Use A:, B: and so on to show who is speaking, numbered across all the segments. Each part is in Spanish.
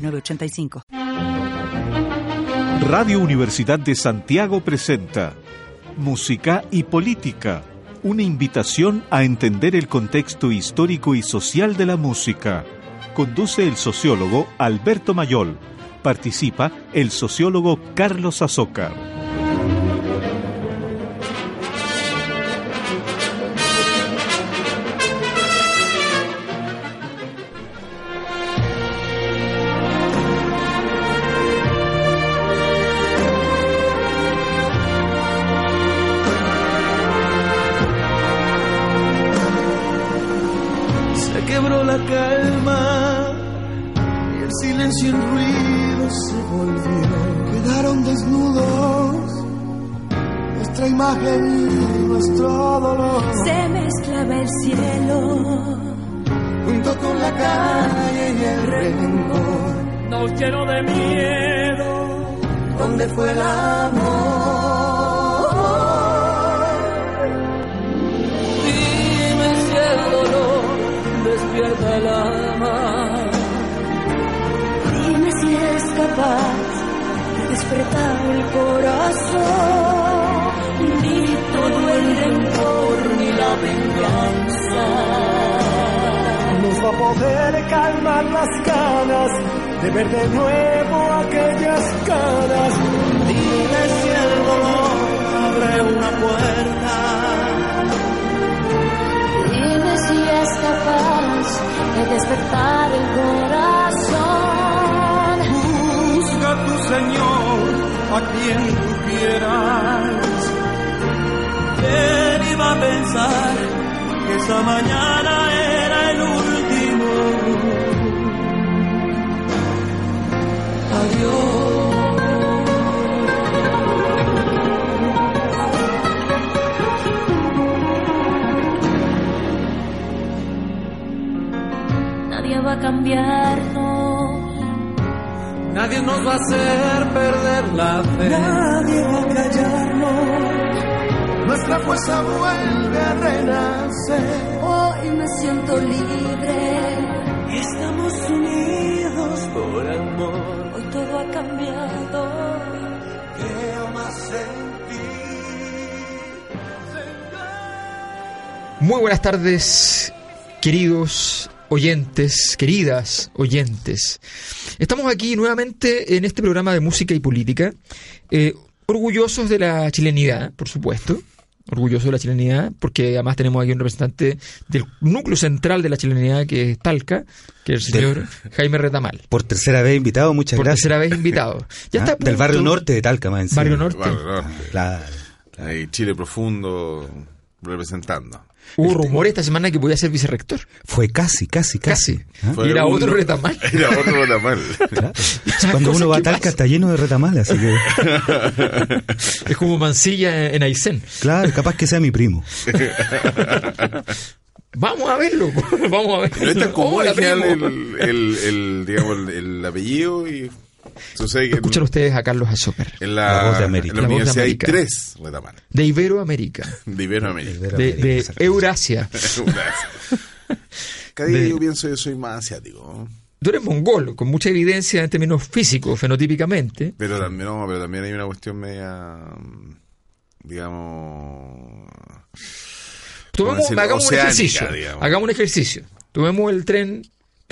A: 906985.
B: Radio Universidad de Santiago presenta Música y Política, una invitación a entender el contexto histórico y social de la música. Conduce el sociólogo Alberto Mayol. Participa el sociólogo Carlos Azócar.
C: Poder calmar las ganas de ver de nuevo aquellas caras. Dime si el dolor abre una puerta.
D: Dime si es capaz de despertar el corazón.
C: Busca tu Señor a quien tú quieras.
E: ¿Quién iba a pensar que esa mañana era?
D: Nadie va a cambiarnos.
C: Nadie nos va a hacer perder la fe. Nadie va a callarnos. Nuestra fuerza vuelve a renacer.
D: Hoy me siento libre.
C: Por amor.
D: Hoy todo ha cambiado.
C: Creo más en ti.
F: Muy buenas tardes, queridos oyentes, queridas oyentes. Estamos aquí nuevamente en este programa de música y política, eh, orgullosos de la chilenidad, por supuesto. Orgullosos de la chilenidad, porque además tenemos aquí un representante del núcleo central de la chilenidad, que es Talca, que es el señor Jaime Retamal.
G: Por tercera vez invitado, muchas
F: Por
G: gracias.
F: tercera vez invitado. Ya
G: Ah,
F: está
G: Del
F: punto-
G: barrio norte de Talca, más encima.
F: Barrio Norte.
H: Barrio Norte.
G: Claro.
H: Ahí, Chile profundo representando.
F: Hubo rumores esta semana que podía ser vicerrector.
G: Fue casi, casi, casi.
F: Casi.
G: ¿Ah?
H: Fue
F: era otro Retamal.
H: Era otro retamal.
G: Claro. Cuando uno va a Talca está lleno de retamales, así que,
F: Es como Mansilla en Aysén.
G: claro, capaz que sea mi primo.
F: Vamos a verlo, vamos a verlo.
H: Pero es tan común el, el, el, digamos, el, el apellido y sucede
F: Escuchan ustedes a Carlos Azócar,
H: en la,
G: La voz de América.
H: en la
F: La voz de
H: universidad hay
F: América.
H: tres retamales
F: de Iberoamérica,
H: de Iberoamérica.
F: de, de Eurasia.
H: Cada día
F: De-
H: yo pienso que soy más asiático.
F: Tú eres mongol, con mucha evidencia en términos físicos, fenotípicamente.
H: pero también no, pero también hay una cuestión media mm, digamos
F: Tomemos, hagamos un ejercicio.
H: digamos.
F: Hagamos un ejercicio. Tomemos el tren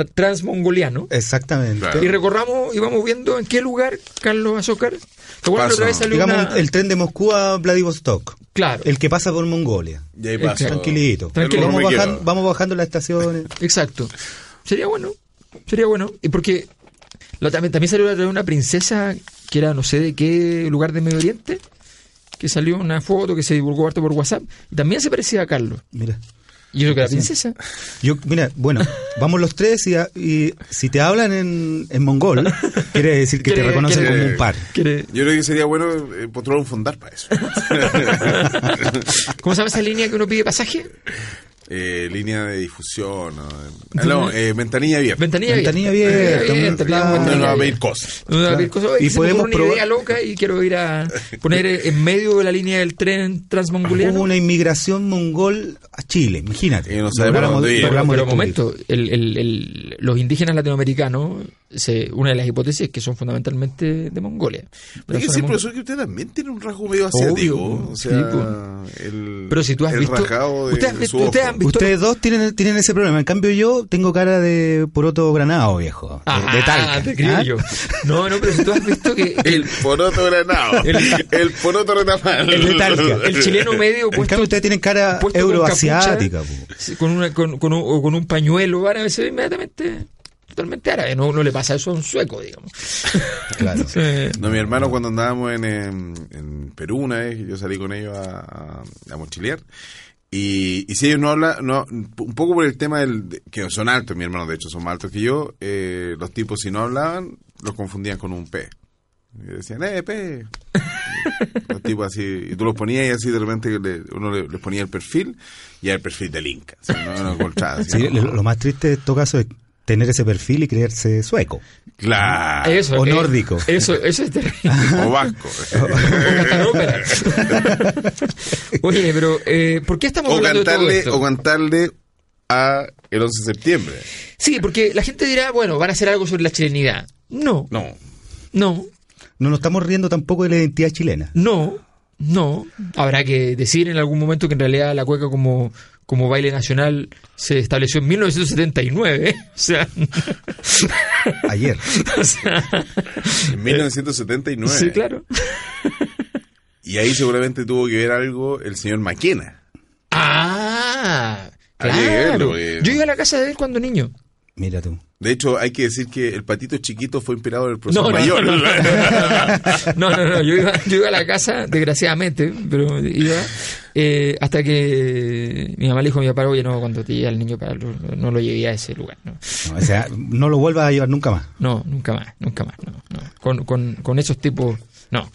F: transmongoliano
G: Exactamente.
H: Claro.
F: y recorramos y vamos viendo en qué lugar Carlos Azócar. ¿Te acuerdas la
H: Paso.
F: otra vez salió
G: Digamos,
F: una-
G: el tren de Moscú a Vladivostok.
F: Claro,
G: El que pasa por Mongolia.
H: y ahí paso
G: Tranquilito.
F: Tranquilo.
G: Vamos, bajando, vamos bajando las estaciones.
F: exacto. Sería bueno, sería bueno. Y porque lo- también, también salió la otra vez una princesa que era no sé de qué lugar de Medio Oriente, que salió una foto que se divulgó harto por WhatsApp, y también se parecía a Carlos.
G: Mira.
F: Y eso que la princesa.
G: Yo, mira, bueno, vamos los tres y, a- y si te hablan en, en mongol, quiere decir que te reconocen
F: quiere-
G: como un par.
F: quiere-
H: Yo creo que sería bueno eh, postular un fondar para eso.
F: ¿Cómo se llama esa línea que uno pide pasaje?
H: Eh, línea de difusión. No, Ah, no, eh, ventanilla abierta.
F: Ventanilla abierta.
G: Ventanilla abierta,
F: Abierta,
G: claro.
F: ventanilla
H: nos va a pedir
F: abierta.
H: cosas.
F: No, a cosas-
G: Y
F: y ocurre
G: podemos
F: una
G: probar-
F: idea loca y quiero ir a poner en medio de la línea del tren transmongoleano.
G: Hubo una inmigración mongol a Chile, imagínate.
H: Y no sabe por
G: Logramos-
H: dónde ir.
F: Pero, pero momento, el- el- el- los indígenas latinoamericanos, se, una de las hipótesis es que son fundamentalmente de Mongolia.
H: Hay
F: Pero
H: que
F: de
H: profesor, que usted también tiene un rasgo medio asiático.
F: Obvio,
H: o
F: sí,
H: sea, el,
F: Pero si tú has visto- usted han
G: Ustedes dos tienen, tienen ese problema. En cambio, yo tengo cara de poroto granado, viejo. De,
F: Ah,
G: de talca.
F: te creo
G: ¿ah?
F: yo. No, no, pero si tú has visto que
H: El poroto granado.
F: El-
H: El, poroto retamal.
G: El de Talca.
F: el chileno medio
G: En
F: puesto,
G: cambio, ustedes tienen cara
F: con
G: euroasiática.
F: sí, con, una, con, con un, o con un pañuelo árabe, se ve inmediatamente totalmente árabe. No, no le pasa eso a un sueco, digamos.
G: Claro.
H: No, mi hermano cuando andábamos en, en Perú una vez, yo salí con ellos a, a, a mochilear. Y, y si ellos no hablan, no, un poco por el tema del, de- que son altos, mi hermano de hecho son más altos que yo, eh, los tipos si no hablaban, los confundían con un P. Y decían, eh, P. los tipos así, y tú los ponías y así de repente le- uno le, les ponía el perfil y era el perfil del Inca. así, no, no encontraba, así,
G: Sí,
H: ¿no?
G: lo, lo más triste de todo caso es tener ese perfil y creerse sueco.
H: Claro.
F: eso,
G: o
F: eh,
G: nórdico.
F: Eso, eso es terrible.
H: O vasco.
F: o cantar ópera. Oye, pero eh, ¿por qué estamos
H: o
F: hablando de todo
H: cantarle,
F: esto?
H: o cantarle a el 11 de septiembre.
F: Sí, porque la gente dirá, bueno, van a hacer algo sobre la chilenidad. No,
H: No.
F: no,
G: No nos estamos riendo tampoco de la identidad chilena.
F: no, no. Habrá que decir en algún momento que en realidad la cueca como, como baile nacional se estableció en 1979. ¿eh? O sea,
G: Ayer.
F: o sea,
H: En 1979.
F: sí, claro.
H: Y ahí seguramente tuvo que ver algo el señor Maquena.
F: Ah,
H: verlo,
F: claro.
H: porque-
F: Yo iba a la casa de él cuando niño.
G: Mira tú.
H: De hecho, hay que decir que el patito chiquito fue inspirado en el profesor
F: no,
H: mayor.
F: no, no, no, no, no, yo iba, yo iba a la casa, desgraciadamente, pero iba eh, hasta que mi mamá le dijo a mi papá, oye, no, cuando te llegue el niño para no, no lo llevé a ese lugar, no,
G: No, o sea, no lo vuelvas a llevar nunca más.
F: no nunca más, nunca más, no, no. Con, con, con esos tipos, no.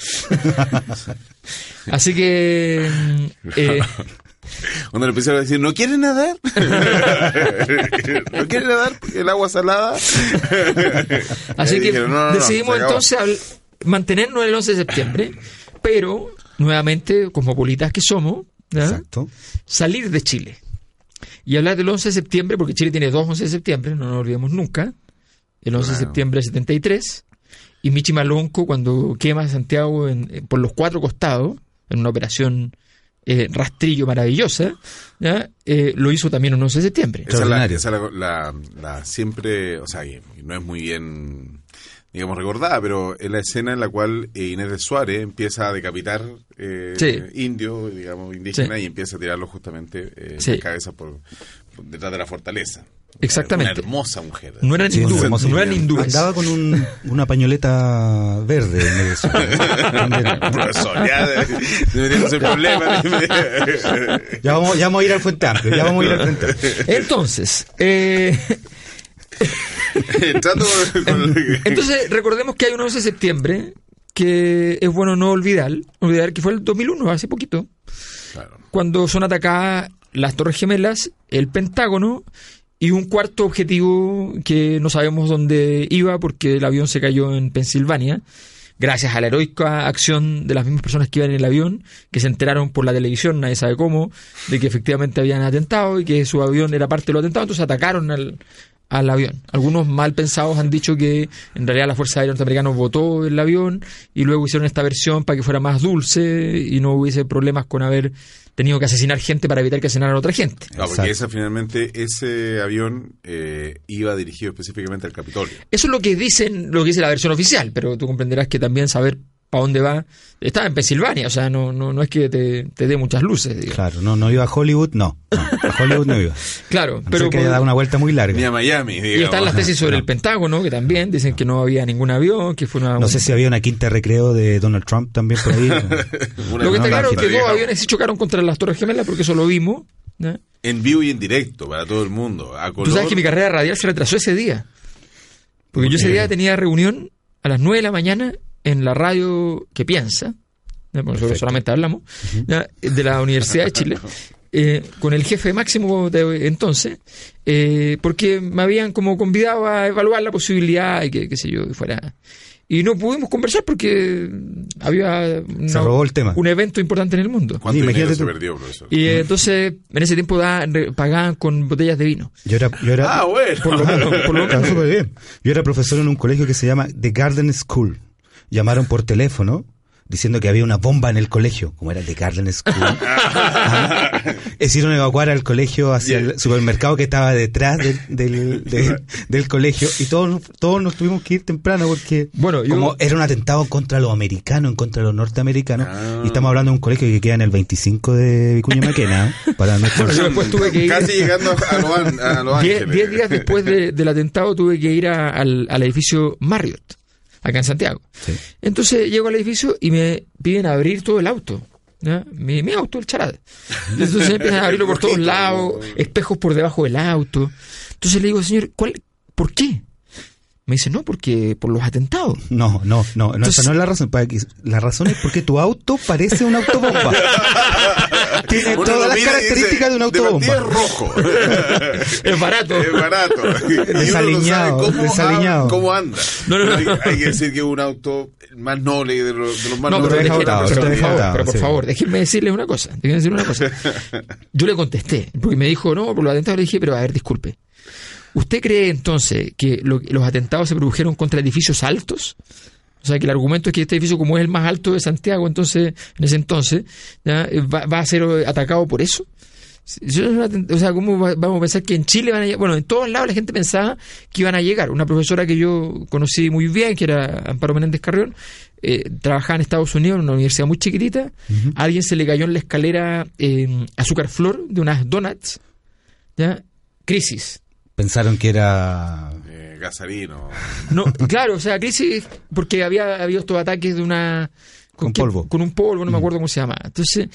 F: Así que, eh,
H: Cuando le empezaron a decir, ¿no quiere nadar? ¿No quiere nadar? El agua salada.
F: así que
H: dijeron, "No, no,
F: decidimos
H: se acabó".
F: entonces habl- mantenernos el 11 de septiembre, pero nuevamente, cosmopolitas que somos.
G: Exacto.
F: salir de Chile y hablar del 11 de septiembre, porque Chile tiene dos 11 de septiembre, no nos olvidemos nunca. El 11 de septiembre del 73 y Michi Malonco cuando quema Santiago en- en- por los cuatro costados, en una operación eh, rastrillo maravillosa, ¿ya? Eh, lo hizo también el 11 de septiembre.
H: Esa es la, esa la, la- la siempre, o sea, no es muy bien, digamos, recordada, pero es la escena en la cual eh, Inés de Suárez empieza a decapitar eh,
F: Sí.
H: indios, digamos, indígenas,
F: Sí.
H: y empieza a tirarlos justamente eh,
F: Sí.
H: cabeza por, por detrás de la fortaleza.
F: Exactamente.
H: Una hermosa mujer.
F: No eran
G: Sí,
F: hindúes,
G: hermoso.
F: no eran hindúes.
G: Andaba con un- una pañoleta verde. el.
H: Profesor, ya en problemas.
G: ya, vamos, ya vamos a ir al Fuente Amplio. Ya vamos a ir al Fuente Amplio.
F: Entonces, eh, entonces recordemos que hay un 11 de septiembre que es bueno no olvidar, olvidar que fue el 2001, hace poquito.
H: Claro.
F: cuando son atacadas las Torres Gemelas, el Pentágono y un cuarto objetivo que no sabemos dónde iba porque el avión se cayó en Pensilvania, gracias a la heroica acción de las mismas personas que iban en el avión, que se enteraron por la televisión, nadie sabe cómo, de que efectivamente habían atentado y que su avión era parte de los atentados, entonces atacaron al, al avión. Algunos mal pensados han dicho que en realidad la Fuerza Aérea Norteamericana votó el avión y luego hicieron esta versión para que fuera más dulce y no hubiese problemas con haber tenido que asesinar gente para evitar que asesinaran a otra gente.
H: No, porque
G: Exacto.
H: esa finalmente, ese avión eh, iba dirigido específicamente al Capitolio.
F: Eso es lo que dicen, lo que dice la versión oficial, pero tú comprenderás que también saber para dónde va. Estaba en Pensilvania, o sea, no, no, no es que te, te dé muchas luces, digamos.
G: Claro, no, no iba a Hollywood, no. no a Hollywood no iba.
F: Claro,
G: no
F: pero
G: que haya dado una vuelta muy
H: Ni a
G: larga.
H: Miami, digamos.
F: y están las tesis sobre el Pentágono, que también dicen que no había ningún avión, que fue una...
G: No sé si había una quinta recreo de Donald Trump también por ahí.
F: Lo que está claro es que dos aviones sí chocaron contra las Torres Gemelas, porque eso lo vimos.
H: En vivo y en directo para todo el mundo. A
F: Tú sabes que mi carrera radial se retrasó ese día. Porque yo ese día tenía reunión a las 9 de la mañana en la radio que piensa, nosotros solamente hablamos, de la Universidad de Chile, eh, con el jefe máximo de entonces, eh, porque me habían como convidado a evaluar la posibilidad y que, qué sé yo, fuera... Y no pudimos conversar porque había una-
G: Se robó el tema.
F: un evento importante en el mundo.
H: ¿Cuánto
G: Imagínate
H: dinero se
G: tú.
H: perdió, profesor?
F: Y eh, entonces, en ese tiempo da- pagaban con botellas de vino.
G: Yo era, yo era,
H: Ah, bueno.
F: Por lo menos, por lo
G: Está
F: menos.
G: súper bien. Yo era profesor en un colegio que se llama The Garden School. Llamaron por teléfono diciendo que había una bomba en el colegio, como era The Garden School. Ah, Hicieron evacuar al colegio hacia el supermercado que estaba detrás del, del, de- del colegio y todos, todos nos tuvimos que ir temprano porque
F: Bueno, yo-
G: como era un atentado contra los americanos, en contra de los norteamericanos,
H: Ah.
G: y estamos hablando de un colegio que queda en el 25 de Vicuña Maquena, para nuestros...
F: Yo después tuve que ir.
H: Casi llegando a, Los An- a Los
F: Diez,
H: Ángeles.
F: diez días después de- del atentado tuve que ir a- al, al edificio Marriott, acá en Santiago.
G: Sí.
F: Entonces llego al edificio y me piden abrir todo el auto. Mi, mi auto, el charade. Entonces empiezan a abrirlo por todos lados, espejos por debajo del auto. Entonces le digo, señor, ¿cuál, ¿por qué? Me dice, no, porque por los atentados.
G: No, no, no, no,
F: Entonces-
G: esa no es la razón. La razón es porque tu auto parece una autobomba. Tiene
H: Uno
G: todas las características de una autobomba.
H: es rojo.
F: Es barato.
H: Es barato. Uno no
G: Desaliñado,
H: cómo,
G: desaliñado.
H: cómo anda.
F: No, no, no.
H: Hay, hay que decir que es un auto más noble de los, de los más
F: No, pero,
H: nobles.
G: botado,
F: pero
G: te
F: por
G: deja
F: favor, pero por
G: sí.
F: favor, déjenme decirles una cosa. Déjenme decirles una cosa. Yo le contesté, porque me dijo, no, por los atentados le dije, pero a ver, disculpe. ¿Usted cree entonces que lo- los atentados se produjeron contra edificios altos? O sea, que el argumento es que este edificio, como es el más alto de Santiago, entonces, en ese entonces, ¿ya? Va, va a ser atacado por eso. O sea, ¿cómo va- vamos a pensar que en Chile van a llegar? Bueno, en todos lados la gente pensaba que iban a llegar. Una profesora que yo conocí muy bien, que era Amparo Menéndez Carrión, eh, trabajaba en Estados Unidos, en una universidad muy chiquitita. A alguien se le cayó en la escalera eh, azúcar flor de unas donuts. ¿Ya? Crisis.
G: Pensaron que era...
H: Eh, Gasarino.
F: No, claro, o sea, crisis porque había habido estos ataques de una...
G: Con
F: qué-
G: polvo.
F: Con un polvo, no me acuerdo cómo se llama. Entonces,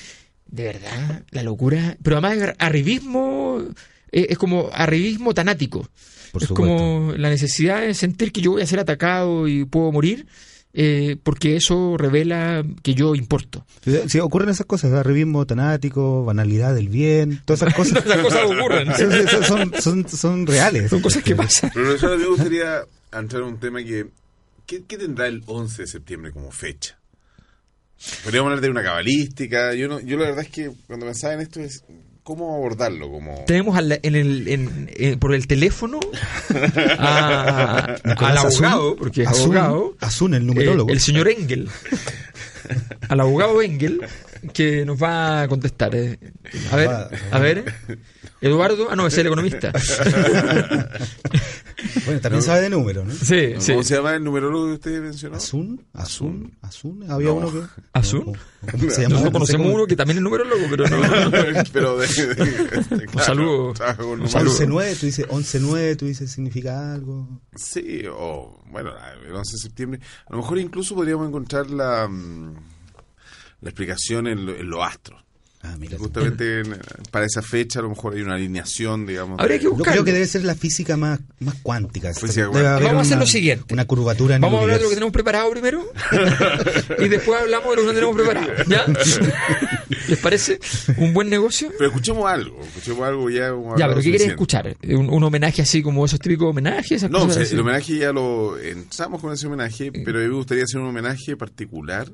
F: de verdad, la locura. Pero además, arribismo eh, es como arribismo tanático.
G: Por
F: es
G: supuesto.
F: como la necesidad de sentir que yo voy a ser atacado y puedo morir, eh, porque eso revela que yo importo.
G: Sí, ocurren esas cosas, arribismo tanático, banalidad del bien, todas esas cosas.
F: Esas cosas ocurren.
G: Son, son, son, son reales.
F: Son cosas que pasan.
H: Pero profesor, a mí me gustaría entrar en un tema que... ¿qué, qué tendrá el 11 de septiembre como fecha? Podríamos hablar de una cabalística. Yo no, yo la verdad es que cuando pensaba en esto es cómo abordarlo, como
F: Tenemos al- en el, en- en- por el teléfono a- al abogado, porque es
G: Azun,
F: abogado,
G: Azun, el numerólogo.
F: eh, el señor Engel, al abogado Engel, que nos va a contestar. eh. A ver, a ver, Eduardo, ah, no, es el economista.
G: Bueno, también sabe de números, ¿no?
F: Sí, sí.
H: ¿Cómo se llama el numerólogo que usted mencionó?
G: Azun, Azun, Azun, había
H: No.
G: uno que...
F: ¿Azun?
G: ¿Cómo se?
F: Nosotros
G: No
F: conocemos
G: cómo-
F: uno que también es numerólogo, pero no.
H: pero de, de- de- claro,
F: saludo.
H: trabaja con
F: Un saludo.
G: 11-9, tú dices 11-9, tú dices significa algo.
H: Sí, o bueno, el 11 de septiembre. A lo mejor incluso podríamos encontrar la, mm, la explicación en, lo- en los astros.
G: Ah, mira.
H: Justamente en- para esa fecha a lo mejor hay una alineación, digamos.
F: Habría que
G: Yo creo que debe ser la física más, más cuántica.
H: Física
F: Vamos a hacer lo siguiente.
G: Una curvatura en
F: Vamos a hablar de lo que tenemos preparado primero y después hablamos de lo que no tenemos preparado. ¿Ya? ¿Les parece un buen negocio?
H: Pero escuchemos algo, escuchemos algo ya.
F: Ya, pero ¿qué quieres escuchar? ¿Un, un homenaje así como esos típicos homenajes? Esas
H: No,
F: cosas
H: o sea,
F: así?
H: el homenaje ya lo empezamos con ese homenaje, pero a mí me gustaría hacer un homenaje particular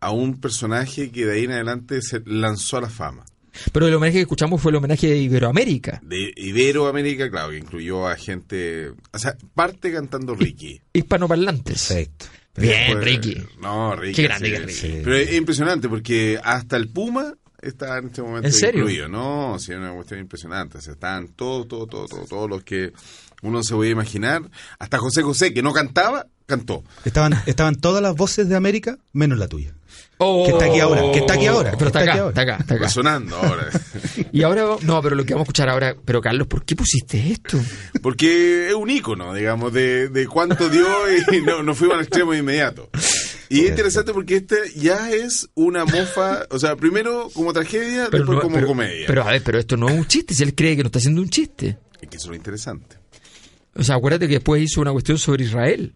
H: a un personaje que de ahí en adelante se lanzó a la fama.
F: Pero el homenaje que escuchamos fue el homenaje de Iberoamérica.
H: De Iberoamérica, claro, que incluyó a gente, o sea, parte cantando Ricky.
F: Hispanoparlantes.
G: Perfecto.
F: Bien,
H: Después-
F: Ricky.
H: No, Ricky.
F: Qué grande
H: sí,
F: que es Ricky.
H: sí. Pero es impresionante porque hasta el Puma está en este momento
F: ¿En serio?
H: incluido, ¿no? Sí, es una cuestión impresionante. O sea, están todos, todos, todos, todos, todos los que uno se puede imaginar. Hasta José José, que no cantaba, cantó.
G: Estaban, estaban todas las voces de América, menos la tuya.
F: Oh.
G: Que está aquí ahora, que está aquí ahora,
F: Pero está
G: está
F: acá,
G: aquí ahora.
F: está acá, está acá.
H: Resonando ahora.
F: Y ahora, no, pero lo que vamos a escuchar ahora, pero Carlos, ¿por qué pusiste esto?
H: Porque es un ícono, digamos, de, de cuánto dio y no, no fuimos al extremo de inmediato. Y es interesante porque este ya es una mofa, o sea, primero como tragedia, después
F: no-
H: como
F: pero-
H: comedia.
F: Pero a ver, pero esto no es un chiste, si él cree que no está haciendo un chiste.
H: es que eso es lo interesante.
F: O sea, acuérdate que después hizo una cuestión sobre Israel.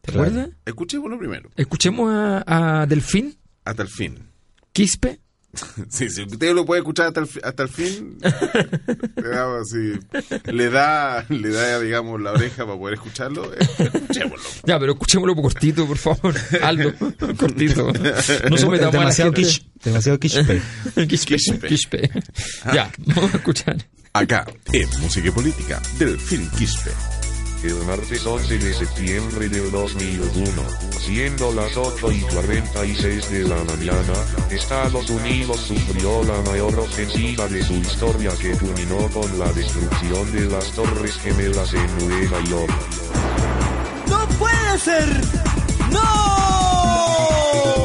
F: ¿Te
G: Claro.
F: acuerdas?
H: Escuchémoslo primero,
F: Escuchemos a, a Delfín
H: hasta el fin.
F: Quispe.
H: Sí, si usted lo puede escuchar hasta el, hasta el fin, le da, le da, le da, digamos, la oreja para poder escucharlo, eh, escuchémoslo.
F: Ya, pero escuchémoslo cortito, por favor. Aldo, cortito. No
G: Es
F: sometamos a la
G: demasiado quiche. Demasiado quispe.
F: Quispe.
H: Quispe.
F: Quispe. Ya, vamos a escuchar.
H: Acá, en Música y Política, del film Quispe.
I: El martes 11 de septiembre del 2001, siendo las 8 y 46 de la mañana, Estados Unidos sufrió la mayor ofensiva de su historia que culminó con la destrucción de las Torres Gemelas en Nueva York.
E: ¡No puede ser! ¡No!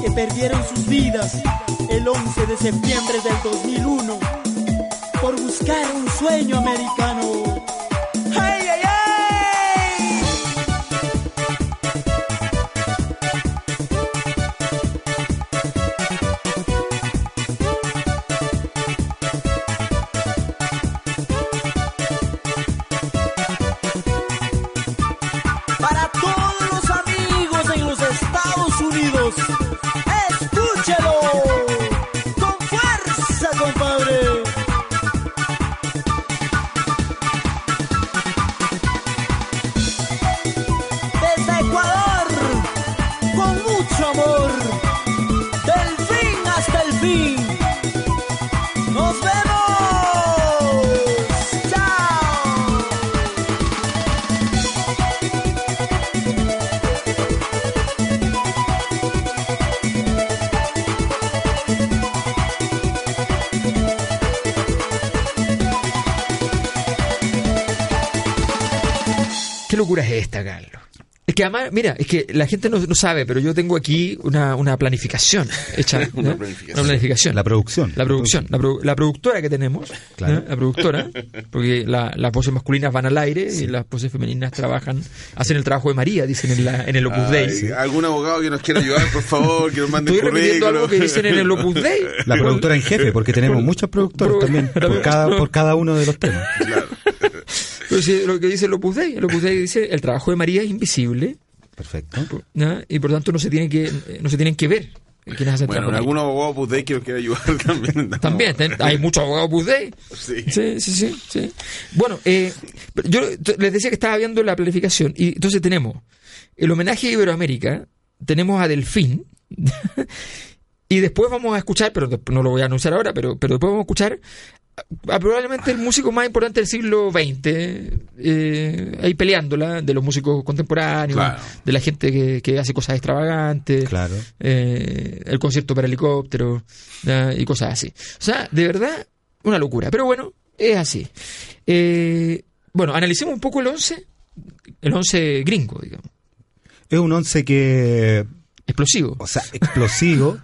E: Que perdieron sus vidas el 11 de septiembre del 2001 por buscar un sueño americano.
F: Mira, es que la gente no, no sabe, pero yo tengo aquí una, una planificación hecha.
H: Una planificación.
F: Una planificación.
G: La producción.
F: La producción, la, produ- la productora que tenemos,
G: Claro.
F: la productora, porque la- las voces masculinas van al aire y las voces femeninas trabajan, hacen el trabajo de María, dicen en, la, en el Opus
H: Ay,
F: Dei.
H: ¿Algún abogado que nos quiera ayudar, por favor? Que nos mande
F: Estoy
H: un
F: repitiendo algo que dicen en el Opus Dei.
G: La productora en jefe, porque tenemos
F: Por-
G: muchos productores
F: por-
G: también, por cada, por cada uno de los temas.
H: Claro.
F: Lo que dice el Opus Dei, el Opus Dei dice el trabajo de María es invisible
G: Perfecto.
F: ¿no? y por tanto no se tiene que no se tienen que ver quienes hacen
H: Bueno, en algún abogado Opus Dei que nos quiera ayudar también.
F: También, hay muchos abogados Opus Dei.
H: Sí.
F: Sí, sí, sí. sí. Bueno, eh, yo les decía que estaba viendo la planificación y entonces tenemos el homenaje a Iberoamérica, tenemos a Delfín y después vamos a escuchar, pero no lo voy a anunciar ahora, pero, pero después vamos a escuchar a, a probablemente el músico más importante del siglo XX, eh, ahí peleándola, de los músicos contemporáneos,
H: Claro.
F: de la gente que, que hace cosas extravagantes,
G: Claro.
F: eh, el concierto para helicóptero y cosas así. O sea, de verdad, una locura. Pero bueno, es así. Eh, bueno, analicemos un poco el 11, el 11 gringo, digamos,
G: Es un once que,
F: explosivo.
G: o sea, explosivo.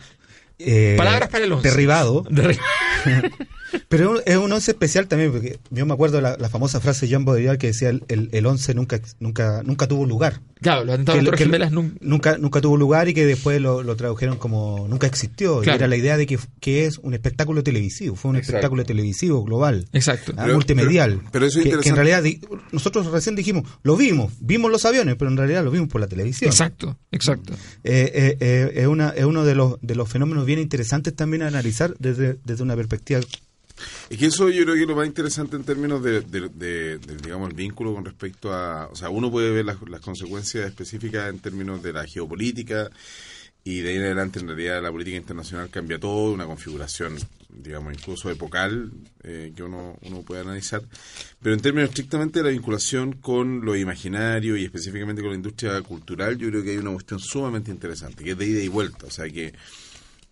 F: Palabras para el once.
G: Derribado.
F: De-
G: Pero es un- es un once especial también, porque yo me acuerdo la, la famosa frase de Jean Baudrillard que decía el, el, el once nunca, nunca, nunca tuvo lugar.
F: Claro, los atentados
G: Que
F: Gemelas nun-
G: nunca, nunca tuvo lugar y que después lo, lo tradujeron como nunca existió. Y era la idea de que, que es un espectáculo televisivo, fue un
H: Exacto.
G: espectáculo televisivo global.
F: Exacto.
G: ah,
H: Pero-
G: multimedial.
H: pero- pero eso es
G: que, que en realidad nosotros recién dijimos, lo vimos, vimos los aviones, pero en realidad lo vimos por la televisión.
F: Exacto, exacto.
G: Eh, eh, eh, es, una, es uno de los, de los fenómenos bien interesantes también a analizar desde, desde una perspectiva.
H: Es que eso yo creo que es lo más interesante en términos de, digamos, el vínculo con respecto a... O sea, uno puede ver las, las consecuencias específicas en términos de la geopolítica y de ahí en adelante en realidad la política internacional cambia todo, una configuración, digamos, incluso epocal eh, que uno, uno puede analizar. Pero en términos estrictamente de la vinculación con lo imaginario y específicamente con la industria cultural, yo creo que hay una cuestión sumamente interesante, que es de ida y vuelta. O sea, que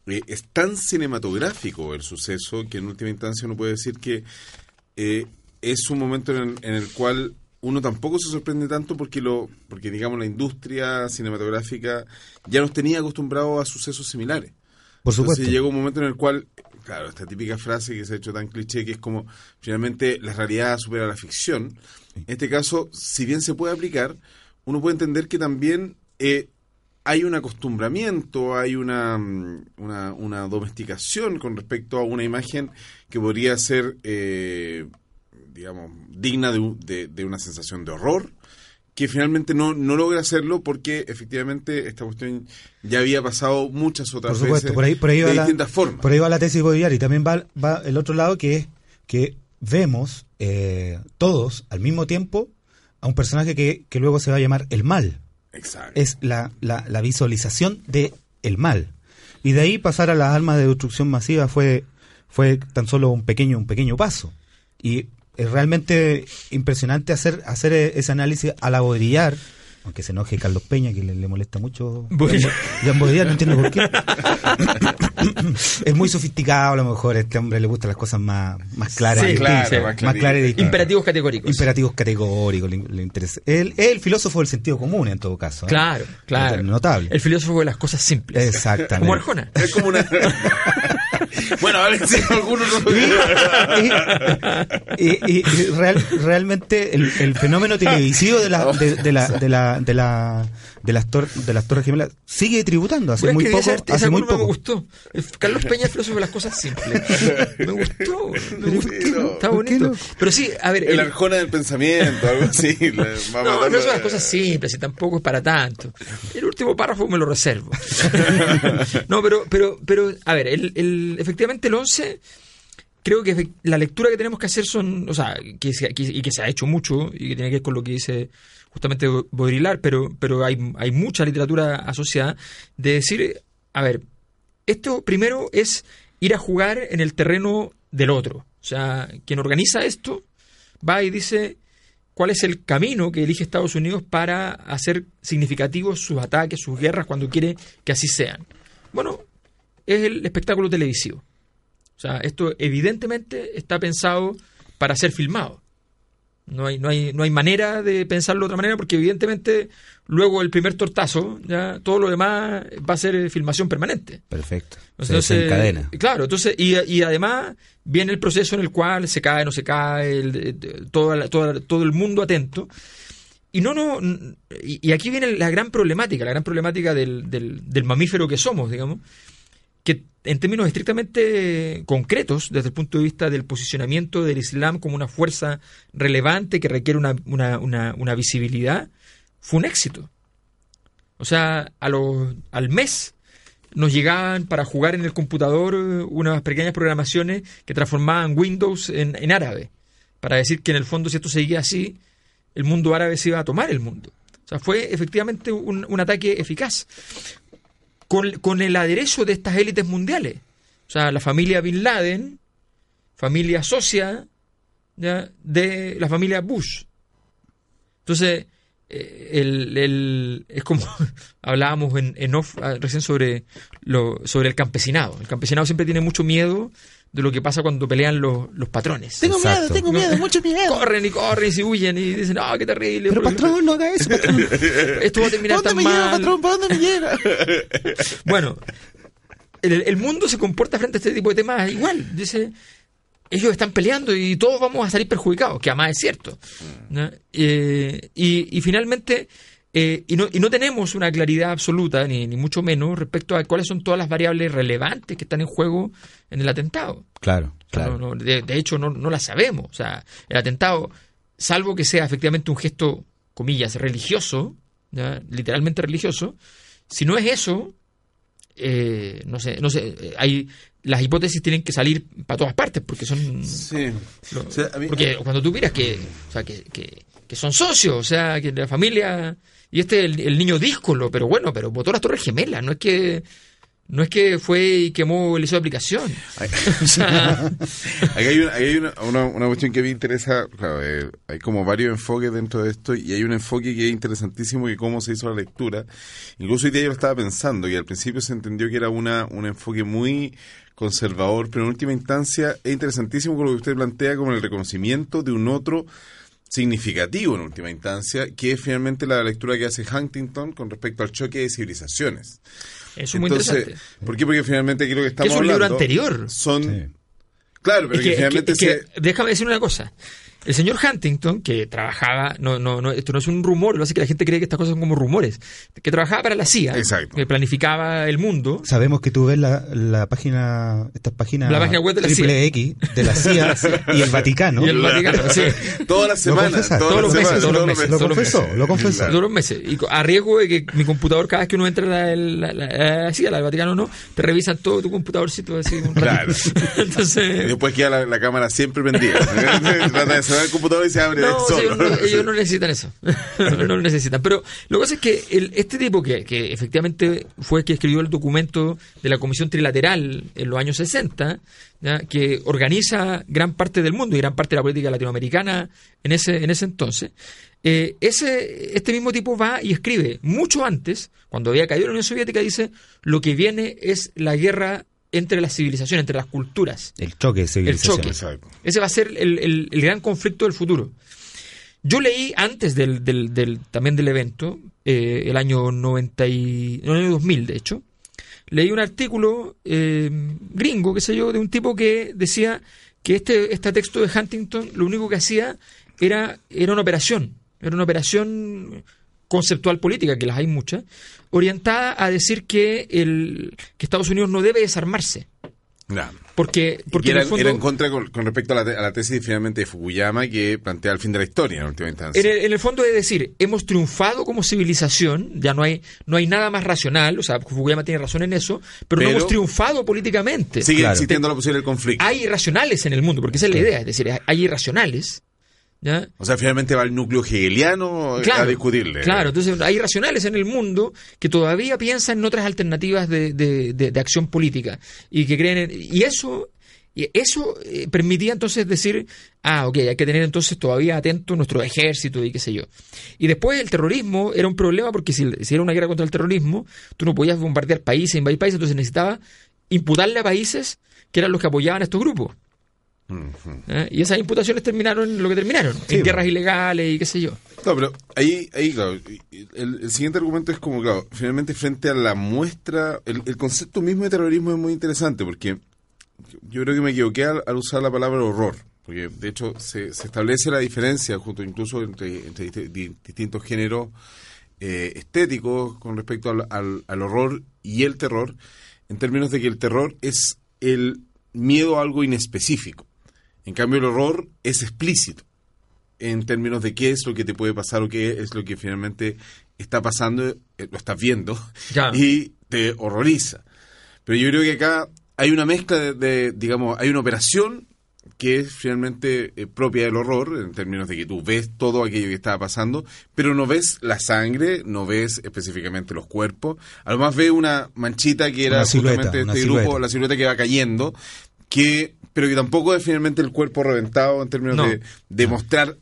H: eh, es tan cinematográfico el suceso que en última instancia uno puede decir que eh, es un momento en el, en el cual uno tampoco se sorprende tanto porque lo porque digamos la industria cinematográfica ya nos tenía acostumbrados a sucesos similares.
G: Por supuesto.
H: Entonces llega un momento en el cual, claro, esta típica frase que se ha hecho tan cliché que es como finalmente la realidad supera la ficción. En este caso, si bien se puede aplicar, uno puede entender que también eh, hay un acostumbramiento, hay una, mm, una, una domesticación con respecto a una imagen que podría ser, eh, digamos, digna de, un- de- de una sensación de horror, que finalmente no, no logra hacerlo porque efectivamente esta cuestión ya había pasado muchas otras
G: Por supuesto,
H: veces
G: por ahí, por ahí
H: de
G: va la,
H: distintas formas.
G: por ahí va la tesis Baudrillard y también va, va el otro lado que es que vemos eh, todos al mismo tiempo a un personaje que, que luego se va a llamar el mal.
H: Exacto.
G: Es la, la, la visualización de el mal. Y de ahí pasar a las armas de destrucción masiva fue, fue tan solo un pequeño, un pequeño paso. Y es realmente impresionante hacer, hacer ese análisis a la Baudrillard, aunque se enoje Carlos Peña, que le, le molesta mucho.
F: Bueno.
G: No entiendo por qué. es muy sofisticado, a lo mejor este hombre le gustan las cosas más, más claras.
F: Sí,
G: y
F: claro,
G: distintas,
H: más
G: más
H: clarito.
G: claras y distintas.
F: Imperativos categóricos.
G: Imperativos categóricos, le, le interesa. Él es el filósofo del sentido común en todo caso. ¿eh?
F: Claro, claro.
G: Notable.
F: El filósofo de las cosas simples.
G: Exactamente.
F: Como Arjona.
H: Es como una... bueno, a ver si algunos no...
G: y, y- y real- realmente el, el fenómeno televisivo de, la, de, de la, de, la, de, la, de, las tor- de las Torres Gemelas sigue tributando. Hace
F: Bueno,
G: muy
F: es
G: poco.
F: ese
G: Hace muy
F: me gustó. Carlos Peña, el filósofo de las cosas simples. Me gustó. Me gustó.
H: no?
F: Está
G: ¿Por qué
F: bonito.
G: no?
F: Pero sí, a ver.
H: El
F: el-
H: arjona del pensamiento, algo así.
F: No, filósofo de las cosas simples y tampoco es para tanto. El último párrafo me lo reservo. no, pero, pero, pero, a ver, el, el- efectivamente el 11 creo que la lectura que tenemos que hacer son, o sea, que se- que- y que se ha hecho mucho y que tiene que ver con lo que dice justamente Baudrillard, pero, pero hay, hay mucha literatura asociada de decir, a ver, esto primero es ir a jugar en el terreno del otro. O sea, quien organiza esto va y dice cuál es el camino que elige Estados Unidos para hacer significativos sus ataques, sus guerras, cuando quiere que así sean. Bueno, es el espectáculo televisivo. O sea, esto evidentemente está pensado para ser filmado. No hay, no hay, no hay manera de pensarlo de otra manera porque evidentemente luego el primer tortazo, ya todo lo demás va a ser filmación permanente.
G: Perfecto. Se
F: Entonces,
G: desencadena.
F: Claro, entonces, y, y además viene el proceso en el cual se cae, no se cae, el- de- toda la- toda- todo el mundo atento. Y no, no, y, y aquí viene la gran problemática, la gran problemática del, del, del mamífero que somos, digamos, en términos estrictamente concretos, desde el punto de vista del posicionamiento del Islam como una fuerza relevante que requiere una, visibilidad, fue un éxito. O sea, a los, al mes nos llegaban para jugar en el computador eh, unas pequeñas programaciones que transformaban Windows en, en árabe, para decir que en el fondo si esto seguía así, el mundo árabe se iba a tomar el mundo. O sea, fue efectivamente un ataque eficaz. Con, con el aderezo de estas élites mundiales. O sea, la familia Bin Laden, familia socia de la familia Bush. Entonces, eh, el, el- es como hablábamos en, en off ah, recién sobre, lo, sobre el campesinado. El campesinado siempre tiene mucho miedo de lo que pasa cuando pelean los, los patrones.
G: Tengo miedo, tengo
F: miedo,
C: mucho miedo.
F: Corren y corren y se huyen y dicen, ah, qué terrible.
C: Pero patrón, no haga eso, patrón.
F: Esto va a terminar
C: ¿Para
F: tan
C: dónde me lleva, patrón? ¿Para dónde me lleva?
F: Bueno, el, el mundo se comporta frente a este tipo de temas igual. Dice, ellos están peleando y todos vamos a salir perjudicados, que además es cierto. ¿no? Eh, y, y finalmente, eh, y, no, y no tenemos una claridad absoluta, ni, ni mucho menos, respecto a cuáles son todas las variables relevantes que están en juego en el atentado.
G: Claro,
F: O sea,
G: claro.
F: no- no, de, de hecho, no, no la sabemos. O sea, el atentado, salvo que sea efectivamente un gesto, comillas, religioso, ¿ya? literalmente religioso, si no es eso, eh, no sé, no sé, eh, hay las hipótesis tienen que salir para todas partes porque son
H: Sí.
F: lo-
H: O sea, a mí-
F: porque cuando tú miras que, o sea, que, que, que son socios, o sea, que la familia y este el, el niño díscolo, pero bueno, pero votó las Torres Gemelas, no es que no es que fue y quemó el liceo de aplicación.
H: Hay, una, hay una, una- cuestión que me interesa, claro, eh, hay como varios enfoques dentro de esto y hay un enfoque que es interesantísimo que cómo se hizo la lectura. Incluso hoy día yo lo estaba pensando y al principio se entendió que era una, un enfoque muy conservador, pero en última instancia es interesantísimo lo que usted plantea como el reconocimiento de un otro significativo en última instancia, que es finalmente la lectura que hace Huntington con respecto al choque de civilizaciones.
F: Eso es muy
H: Entonces,
F: interesante.
H: ¿Por qué? Porque finalmente aquí lo que estamos
F: es un libro
H: hablando
F: anterior.
H: Son... Claro, pero
F: Es
H: que,
F: que- es
H: finalmente
F: que-
H: se...
F: que déjame decir una cosa. El señor Huntington, que trabajaba, no, no, no, esto no es un rumor, lo es que la gente cree que estas cosas son como rumores, que trabajaba para la CIA,
H: Exacto.
F: que planificaba el mundo.
G: Sabemos que tú ves la, la página, estas páginas
F: La página web de la
G: triple X de la CIA y el Vaticano.
F: Y el Vaticano, sí.
H: Todas las semanas,
F: Todos los meses,
H: semanas,
F: todos los meses,
G: Lo confesó, lo confesó.
F: Todos los meses. Y a riesgo de que mi computador, cada vez que uno entra a la, la, la, la- del Vaticano, no, te revisan todo tu computadorcito así. Un
H: Claro.
F: ratito. Entonces.
H: después queda la, la cámara siempre prendida. Trata de cerrar el computador y se abre
F: No,
H: solo.
F: ellos, no, ellos no necesitan eso. no, lo necesitan. Pero lo que pasa es que el- este tipo que, que efectivamente fue el que escribió el documento de la Comisión Trilateral en los años 60, ¿ya? que organiza gran parte del mundo y gran parte de la política latinoamericana en ese, en ese entonces, eh, ese, este mismo tipo va y escribe mucho antes, cuando había caído la Unión Soviética, dice, lo que viene es la guerra entre las civilizaciones, entre las culturas.
G: El choque de
F: El
G: civilización.
F: choque. Ese va a ser el, el- el gran conflicto del futuro. Yo leí antes del, del- del- también del evento, eh, el año 90 y, el año 2000 de hecho, leí un artículo eh, gringo, qué sé yo, de un tipo que decía que este, este texto de Huntington lo único que hacía era, era una operación, era una operación conceptual política, que las hay muchas, orientada a decir que, el, que Estados Unidos no debe desarmarse.
H: Ya.
F: Porque, porque
H: era,
F: en fondo-
H: era en contra con, con respecto a la, te- a la tesis finalmente de Fukuyama que plantea el fin de la historia en última instancia.
F: En el, en el fondo es decir, hemos triunfado como civilización, ya no hay, no hay nada más racional, o sea, Fukuyama tiene razón en eso, pero, no
H: Pero-
F: hemos triunfado políticamente.
H: Sigue
G: Claro.
H: existiendo la posibilidad del conflicto.
F: Hay irracionales en el mundo, porque esa es la idea, es decir, hay irracionales. ¿Ya?
H: O sea, finalmente va el núcleo hegeliano a discutirle.
F: Claro, entonces hay racionales en el mundo que todavía piensan en otras alternativas de, de- de- de acción política y que creen en- y eso y eso eh, permitía entonces decir, ah, ok, hay que tener entonces todavía atento nuestro ejército y qué sé yo. Y después el terrorismo era un problema porque si, si era una guerra contra el terrorismo, tú no podías bombardear países, invadir países, entonces necesitaba imputarle a países que eran los que apoyaban a estos grupos. ¿Eh? Y esas imputaciones terminaron lo que terminaron, en guerras ilegales y qué sé yo.
H: No, pero ahí, ahí claro, el, el siguiente argumento es como, claro, finalmente frente a la muestra, el, el concepto mismo de terrorismo es muy interesante porque yo creo que me equivoqué al, al usar la palabra horror, porque de hecho se, se establece la diferencia junto incluso entre, entre dist- di- distintos géneros eh, estéticos con respecto al, al- al horror y el terror, en términos de que el terror es el miedo a algo inespecífico. En cambio, el horror es explícito en términos de qué es lo que te puede pasar o qué es lo que finalmente está pasando, eh, lo estás viendo
F: Ya.
H: y te horroriza. Pero yo creo que acá hay una mezcla de, de, digamos, hay una operación que es finalmente eh, propia del horror, en términos de que tú ves todo aquello que estaba pasando, pero no ves la sangre, no ves específicamente los cuerpos, a lo más ves una manchita que era
G: silueta,
H: justamente
G: una
H: este grupo,
G: silueta.
H: la silueta que va cayendo, que pero que tampoco es finalmente el cuerpo reventado en términos
F: No.
H: de, de mostrar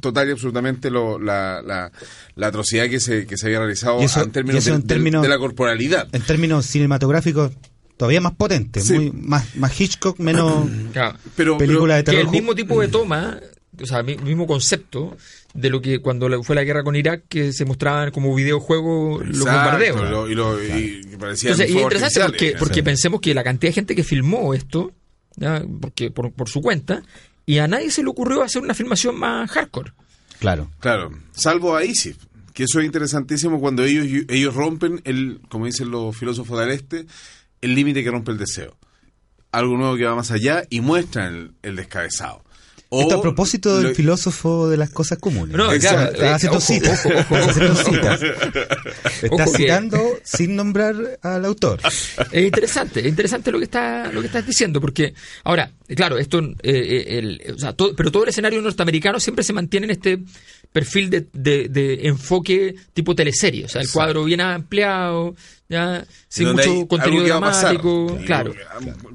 H: total y absolutamente lo- la, la, la atrocidad que se, que se había realizado
G: eso-
H: en términos, de,
G: en términos-
H: de la corporalidad.
G: En términos cinematográficos, todavía más potente,
H: Sí.
G: muy, más, más Hitchcock, menos
F: Claro.
H: Pero,
G: película de
F: que
G: terror.
F: el mismo tipo de toma, o sea, mi- mismo concepto de lo que cuando fue la guerra con Irak, que se mostraban como videojuegos los bombardeos.
H: y lo- y lo- y que parecían
F: Entonces, y es
H: fuegos
F: interesante porque, porque pensemos que la cantidad de gente que filmó esto, ¿ya? porque por, por su cuenta, y a nadie se le ocurrió hacer una filmación más hardcore.
G: Claro.
H: Claro, salvo a ISIS, que eso es interesantísimo cuando ellos, ellos rompen el, como dicen los filósofos del este, el límite que rompe el deseo. Algo nuevo que va más allá y muestran el, el descabezado. O
G: Esto a propósito del
H: lo-
G: filósofo de las cosas comunes.
F: No,
H: Exacto.
F: claro,
G: Está
F: eh,
G: haciendo
F: ojo,
G: citas.
F: ojo, ojo,
G: Está haciendo
F: ojo.
G: citas. Está
F: Ojo que-
G: citando sin nombrar al autor.
F: Es interesante, es interesante lo que está lo que estás diciendo, porque ahora, claro, esto, eh, eh, el, o sea, todo- pero todo el escenario norteamericano siempre se mantiene en este perfil de, de- de enfoque tipo teleserie, o sea, el
H: Exacto.
F: cuadro bien ampliado, ya, sin
H: donde
F: mucho contenido dramático,
H: Y-
F: claro.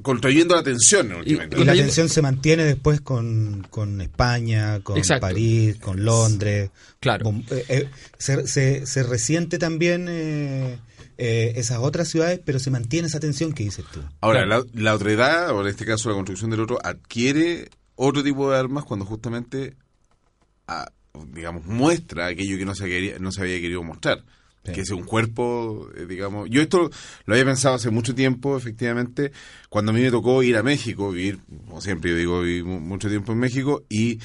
H: Construyendo la tensión.
F: Y-
H: últimamente.
G: Y la tensión se mantiene después con, con España, con
F: Exacto.
G: París, con Londres.
F: Claro.
G: Con- eh, eh, se, se, se resiente también eh, eh, esas otras ciudades, pero se mantiene esa tensión que dices tú.
H: Ahora,
F: Claro.
H: la, la otredad, o en este caso la construcción del otro, adquiere otro tipo de armas cuando justamente, ah, digamos, muestra aquello que no se, quería, no se había querido mostrar.
G: Sí.
H: Que es un cuerpo, eh, digamos... Yo esto lo había pensado hace mucho tiempo, efectivamente, cuando a mí me tocó ir a México, vivir, como siempre yo digo, viví mu- mucho tiempo en México, y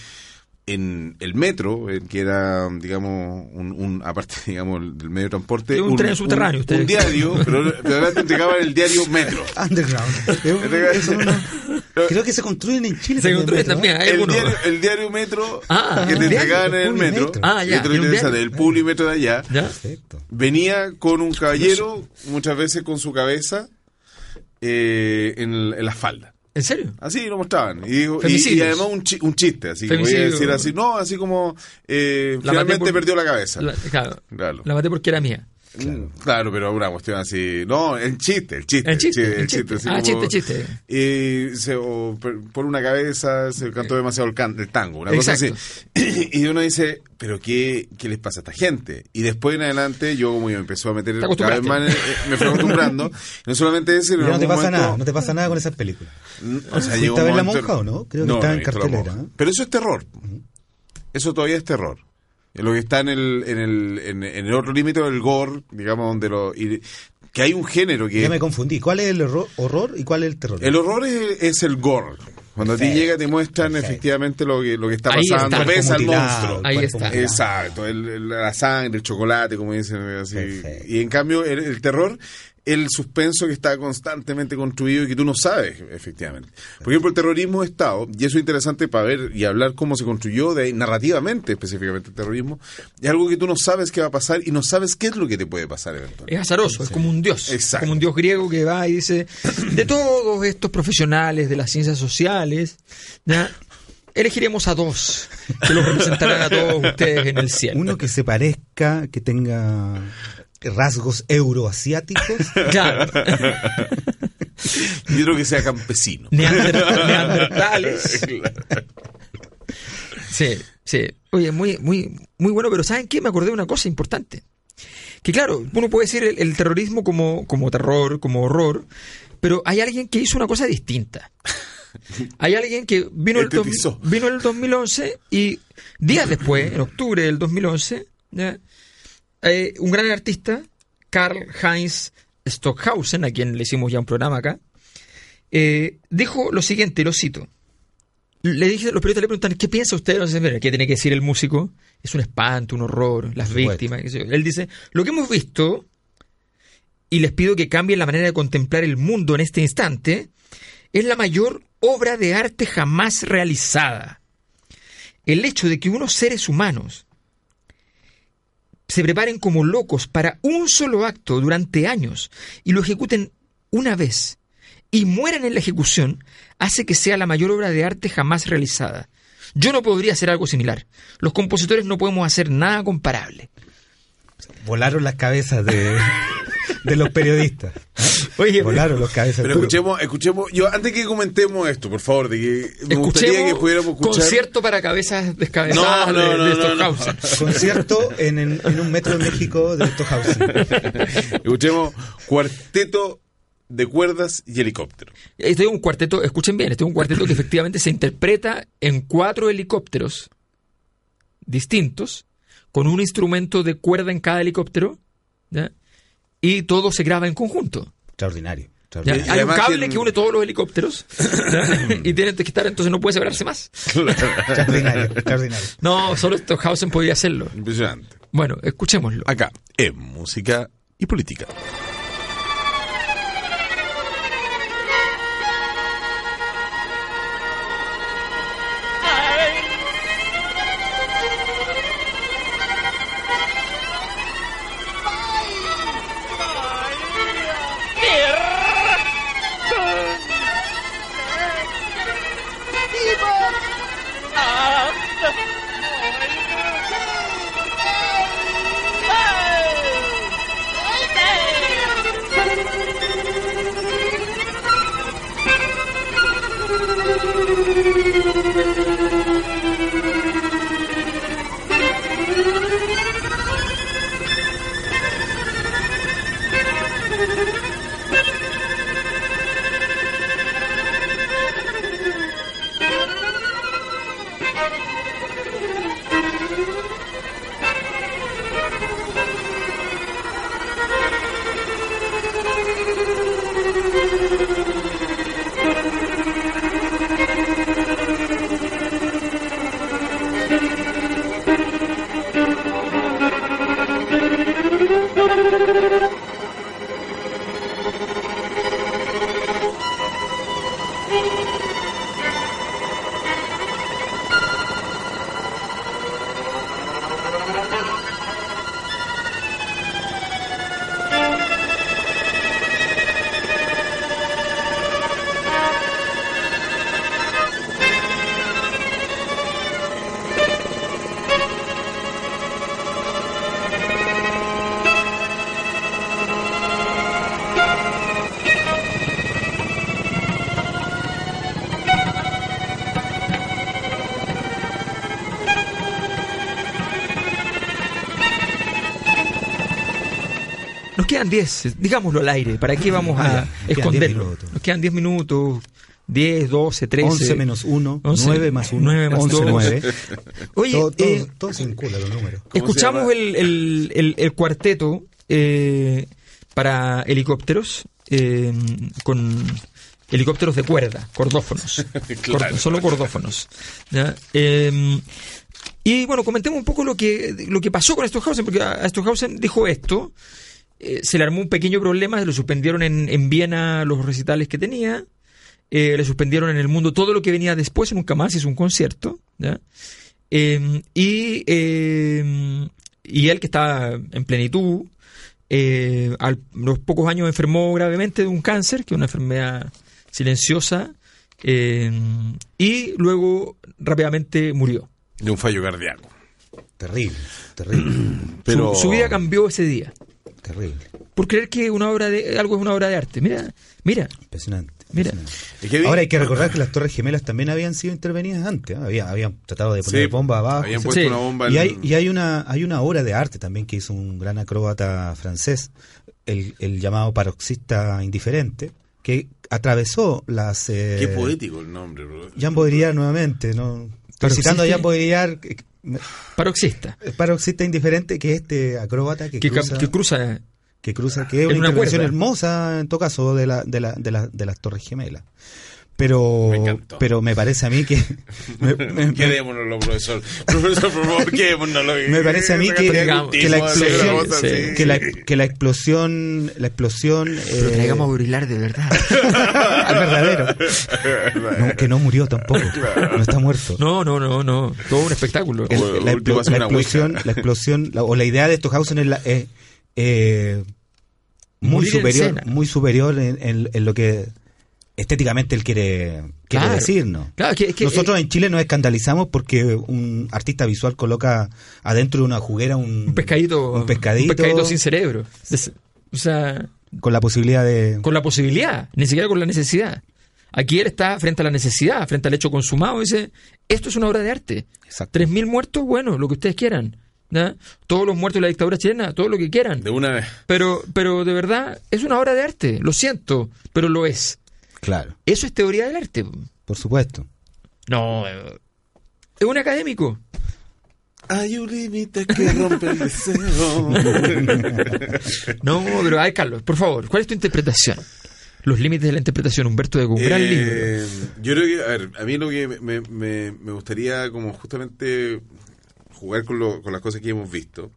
H: en el metro, eh, que era, digamos, un, un- aparte, digamos, del medio de transporte...
F: Sí, un tren subterráneo,
H: Un, un diario, pero, pero ahora te entregaban el diario Metro.
G: Underground. Un- creo que se construyen en Chile.
F: Se
G: también,
F: construye
G: metro,
F: también,
G: ¿eh?
H: el diario, el diario Metro
F: Ah,
H: que te
F: el
H: entregaban en
G: el
H: el metro,
G: Publimetro.
F: Ah, ya, un
H: el Publimetro de allá, venía con un caballero, muchas veces con su cabeza eh, en, el- en la falda.
F: ¿En serio?
H: Así lo mostraban. Y, y, y además un, chi- un chiste, así que voy a decir así, no, así como eh,
F: La
H: finalmente
F: por-
H: perdió la cabeza.
F: La, claro,
H: Claro.
F: la maté porque era mía.
H: Mm, Claro, pero una cuestión así. No, el chiste, el chiste.
F: El chiste, el
H: el
F: chiste. Ah, chiste, chiste.
H: Y se, o per- por una cabeza se cantó demasiado el, can- el tango, una cosa así. Y uno dice, ¿pero qué, qué les pasa a esta gente? Y después en adelante yo como me empezó a meter
F: Te
H: cada vez más, en- eh, me fui acostumbrando. No solamente eso,
G: no
H: en
G: te pasa
H: momento-
G: nada, no te pasa nada con esas películas.
H: o sea,
G: ¿Fuiste
H: llegó un
G: a ver La Monja o no? Creo que estaba
H: no
G: en
H: visto La
G: cartelera. ¿no?
H: Pero eso es terror. Eso todavía es terror. Lo que está en el, en el, en, en el otro límite del gore, digamos, donde lo... y- que hay un género que...
G: Ya me confundí. ¿Cuál es el horror, horror y cuál es el terror?
H: El horror es, es el gore. Cuando a ti llega te muestran
G: perfecto.
H: efectivamente lo que, lo que está
F: Ahí
H: pasando.
F: está.
H: Ves al
G: Mutilado,
H: monstruo.
F: Ahí está.
H: Exacto, el- el- la sangre, el chocolate, como dicen. Así.
G: Perfecto.
H: Y en cambio, el, el terror, el suspenso que está constantemente construido y que tú no sabes, efectivamente. Por ejemplo, el terrorismo de Estado, y eso es interesante para ver y hablar cómo se construyó de, narrativamente, específicamente el terrorismo, es algo que tú no sabes qué va a pasar y no sabes qué es lo que te puede pasar eventualmente.
F: Es azaroso, es como un dios.
H: Exacto.
F: Como un dios griego que va y dice, de todos estos profesionales de las ciencias sociales, ¿ya? elegiremos a dos que los representarán a todos ustedes en el cielo.
G: Uno que se parezca, que tenga rasgos euroasiáticos.
F: Claro.
H: Y otro que sea campesino.
F: Neander- neandertales. Sí, sí. Oye, muy, muy, muy bueno, pero ¿saben qué? Me acordé de una cosa importante. Que claro, uno puede decir el, el terrorismo como, como terror, como horror, pero hay alguien que hizo una cosa distinta. Hay alguien que vino el, vino el 2011 y días después, en octubre del 2011, ¿ya? Eh, un gran artista, Karl Heinz Stockhausen, a quien le hicimos ya un programa acá, eh, dijo lo siguiente, lo cito. Le dije, los periodistas le preguntan, ¿qué piensa usted? No sé, mira, ¿Qué tiene que decir el músico? Es un espanto, un horror, las víctimas. qué sé yo. Él dice, lo que hemos visto, y les pido que cambien la manera de contemplar el mundo en este instante, es la mayor obra de arte jamás realizada. El hecho de que unos seres humanos se preparen como locos para un solo acto durante años y lo ejecuten una vez y mueran en la ejecución hace que sea la mayor obra de arte jamás realizada. Yo no podría hacer algo similar. Los compositores no podemos hacer nada comparable.
G: Volaron las cabezas de, de los periodistas. ¿eh?
F: Oye,
G: Volaron las cabezas.
H: Pero escuchemos, escuchemos, yo antes que comentemos esto, por favor, de que me gustaría
F: escuchemos
H: que pudiéramos escuchar.
F: concierto para cabezas descabezadas
H: No, no,
F: de,
H: no,
F: de. Stockhausen.
G: Concierto en, en- en un metro de México de Stockhausen.
H: Escuchemos cuarteto de cuerdas y helicóptero.
F: Este es un cuarteto, escuchen bien, este es un cuarteto que efectivamente se interpreta en cuatro helicópteros distintos, con un instrumento de cuerda en cada helicóptero, ¿ya? Y todo se graba en conjunto.
G: Extraordinario.
F: Hay un cable
H: tienen-
F: que une todos los helicópteros y tienen que estar, entonces no puede separarse más.
G: Extraordinario, extraordinario.
F: No, solo Stockhausen podría hacerlo.
H: Impresionante.
F: Bueno, escuchémoslo.
H: Acá, en música y política.
F: 10, digámoslo al aire, ¿para qué vamos
G: Ah,
F: a
G: quedan 10
F: esconderlo?
G: minutos.
F: Nos quedan 10 minutos, 10, 12, 13.
G: 11 menos 1,
F: 11,
G: 9 más 1,
F: 9 más
G: 11,
F: dos.
G: 9.
F: Oye,
G: todo, todo,
F: eh,
G: todo se vincula los números.
H: ¿Cómo
F: escuchamos el, el, el- el cuarteto eh, para helicópteros eh, con helicópteros de cuerda, cordófonos.
H: Claro.
F: Cor- solo cordófonos. ¿ya? Eh, y bueno, comentemos un poco lo que, lo que pasó con Stockhausen, porque Stockhausen dijo esto. Eh, se le armó un pequeño problema, se lo suspendieron en, en Viena los recitales que tenía, eh, le suspendieron en el mundo todo lo que venía después, nunca más hizo un concierto, ¿ya? Eh, y, eh, y él que estaba en plenitud, eh, a los pocos años enfermó gravemente de un cáncer, que es una enfermedad silenciosa, eh, y luego rápidamente murió.
H: De un fallo cardíaco.
G: Terrible, terrible,
H: Pero
F: Su, su vida cambió ese día.
G: Terrible.
F: Por creer que una obra de algo es una obra de arte. Mira, mira,
G: Impresionante.
F: Mira.
G: impresionante. Ahora hay que recordar que las Torres Gemelas también habían sido intervenidas antes. ¿eh? Había- habían tratado de poner
H: Sí,
G: bombas abajo.
H: Habían puesto
F: Sí.
H: una bomba
G: Y
H: en-
G: hay, y hay una hay una obra de arte también que hizo un gran acróbata francés, el, el llamado paroxista indiferente, que atravesó las... eh,
H: Qué poético el nombre, bro.
G: Jean Baudrillard nuevamente, ¿no? Estoy
F: Paroxista-
G: citando a Jean Baudrillard, eh, me-
F: Paroxista.
G: paroxista indiferente, que es este acróbata que,
F: Que,
G: cruza,
F: que cruza.
G: que cruza, que es una
F: una
G: intervención hermosa, en todo caso, de, la, de, la, de, la- de las Torres Gemelas. Pero
H: Me
G: pero me parece a mí que me, me-
H: Quedémonoslo, profesor. Profesor, por favor, quedémonoslo.
G: Me parece a mí que-
H: que,
G: la explosión-
F: sí,
G: que la, que la explosión la explosión
F: Pero
G: eh,
F: traigamos a Baudrillard de verdad.
G: al verdadero No, que no murió tampoco no está muerto
F: No, no, no, no. Todo un espectáculo.
G: El- la, explo- la explosión, la explosión, la- o la idea de Stockhausen es, la- es, eh, muy superior, muy superior en, en- en lo que estéticamente él quiere, quiere
F: Claro.
G: decirnos.
F: Claro, que- es que-
G: Nosotros en Chile nos escandalizamos porque un artista visual coloca adentro de una juguera un,
F: Un pescadito.
G: un pescadito,
F: un pescadito sin cerebro. O sea,
G: con la posibilidad de...
F: con la posibilidad, ni siquiera con la necesidad. Aquí él está frente a la necesidad, frente al hecho consumado, y dice, esto es una obra de arte.
G: Exacto.
F: Tres mil muertos, bueno, lo que ustedes quieran. Todos los muertos de la dictadura chilena, todo lo que quieran.
H: De una vez.
F: Pero, pero de verdad, es una obra de arte, lo siento, pero lo es.
G: Claro,
F: Eso es teoría del arte.
G: por supuesto.
F: No, eh, es un académico.
H: Hay un límite que rompe el deseo.
F: No, pero ay, Carlos, por favor, ¿cuál es tu interpretación? Los límites de la interpretación, Humberto de un gran
H: Eh,
F: libro.
H: Yo creo que, a ver, a mí lo que me, me- me gustaría como justamente jugar con, lo- con las cosas que hemos visto.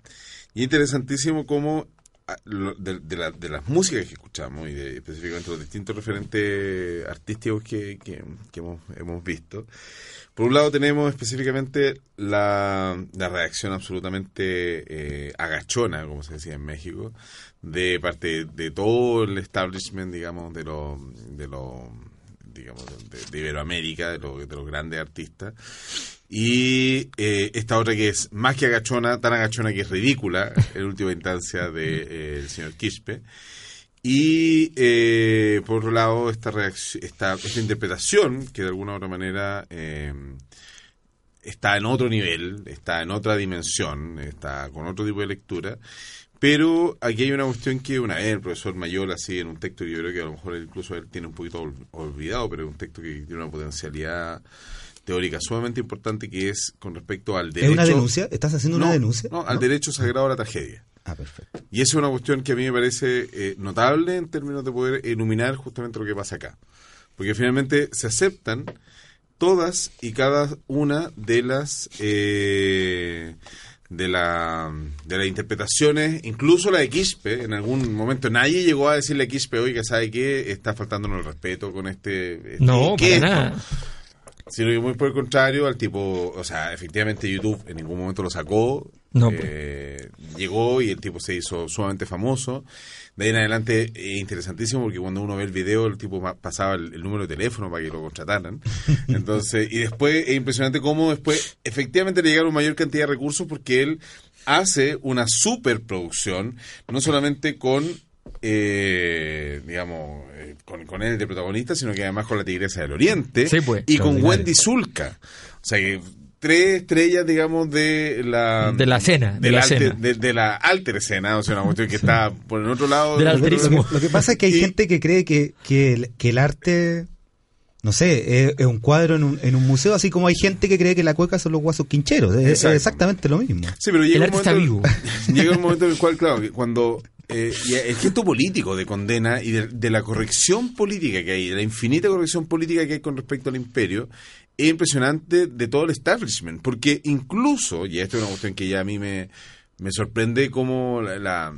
H: Y es interesantísimo cómo de, de la- de las músicas que escuchamos y de, específicamente los distintos referentes artísticos que, hemos, hemos visto. Por un lado tenemos específicamente la, la reacción absolutamente eh, agachona, como se decía en México, de parte de todo el establishment, digamos, de los de los digamos de Iberoamérica, de, los- de los grandes artistas. Y eh, esta otra que es más que agachona, tan agachona que es ridícula, en última instancia, del el señor Quispe. Y eh, por otro lado, esta, esta, esta interpretación que de alguna u otra manera eh, está en otro nivel, está en otra dimensión, está con otro tipo de lectura. Pero aquí hay una cuestión que una vez el profesor Mayor, así en un texto que yo creo que a lo mejor incluso él tiene un poquito ol- olvidado, pero es un texto que tiene una potencialidad teórica sumamente importante que es con respecto al derecho.
G: ¿Es una denuncia? ¿Estás haciendo
H: No,
G: una denuncia?
H: No, al derecho sagrado a la tragedia.
G: Ah, perfecto.
H: Y esa es una cuestión que a mí me parece eh, notable en términos de poder iluminar justamente lo que pasa acá. Porque finalmente se aceptan todas y cada una de las eh, de la de las interpretaciones, incluso la de Quispe, en algún momento nadie llegó a decirle a Quispe, oiga, ¿sabe qué? Está faltándonos el respeto con este... este-
F: No,
H: ¿qué
F: para
H: es esto?". Sino que muy por el contrario, al tipo, o sea, efectivamente YouTube en ningún momento lo sacó.
F: No,
H: eh, llegó y el tipo se hizo sumamente famoso. De ahí en adelante es interesantísimo porque cuando uno ve el video, el tipo pasaba el, el número de teléfono para que lo contrataran. Entonces, y después es impresionante cómo después efectivamente le llegaron mayor cantidad de recursos porque él hace una superproducción, no solamente con eh, digamos, eh, con, con él de protagonista, sino que además con la Tigresa del Oriente
F: Sí, pues.
H: y con. Wendy Zulka. O sea que tres estrellas, digamos, de la...
F: De la escena, de
H: de
F: la
H: alter-
F: escena.
H: de, de la alter escena, o sea, una cuestión que está por el otro lado...
F: Del alterismo.
G: Lo que pasa es que hay
H: Y-
G: gente que cree que, que, el, que el arte, no sé, es, es un cuadro en un, en un museo, así como hay gente que cree que la cueca son los guasos quincheros. Es, es exactamente lo mismo.
H: Sí, pero llega
F: El
H: un
F: arte está
H: momento,
F: vivo.
H: Llega un momento en el cual, claro, que cuando eh, y el gesto político de condena y de, de la corrección política que hay, de la infinita corrección política que hay con respecto al imperio, es impresionante de todo el establishment, porque incluso, y esto es una cuestión que ya a mí me, me sorprende como la, la,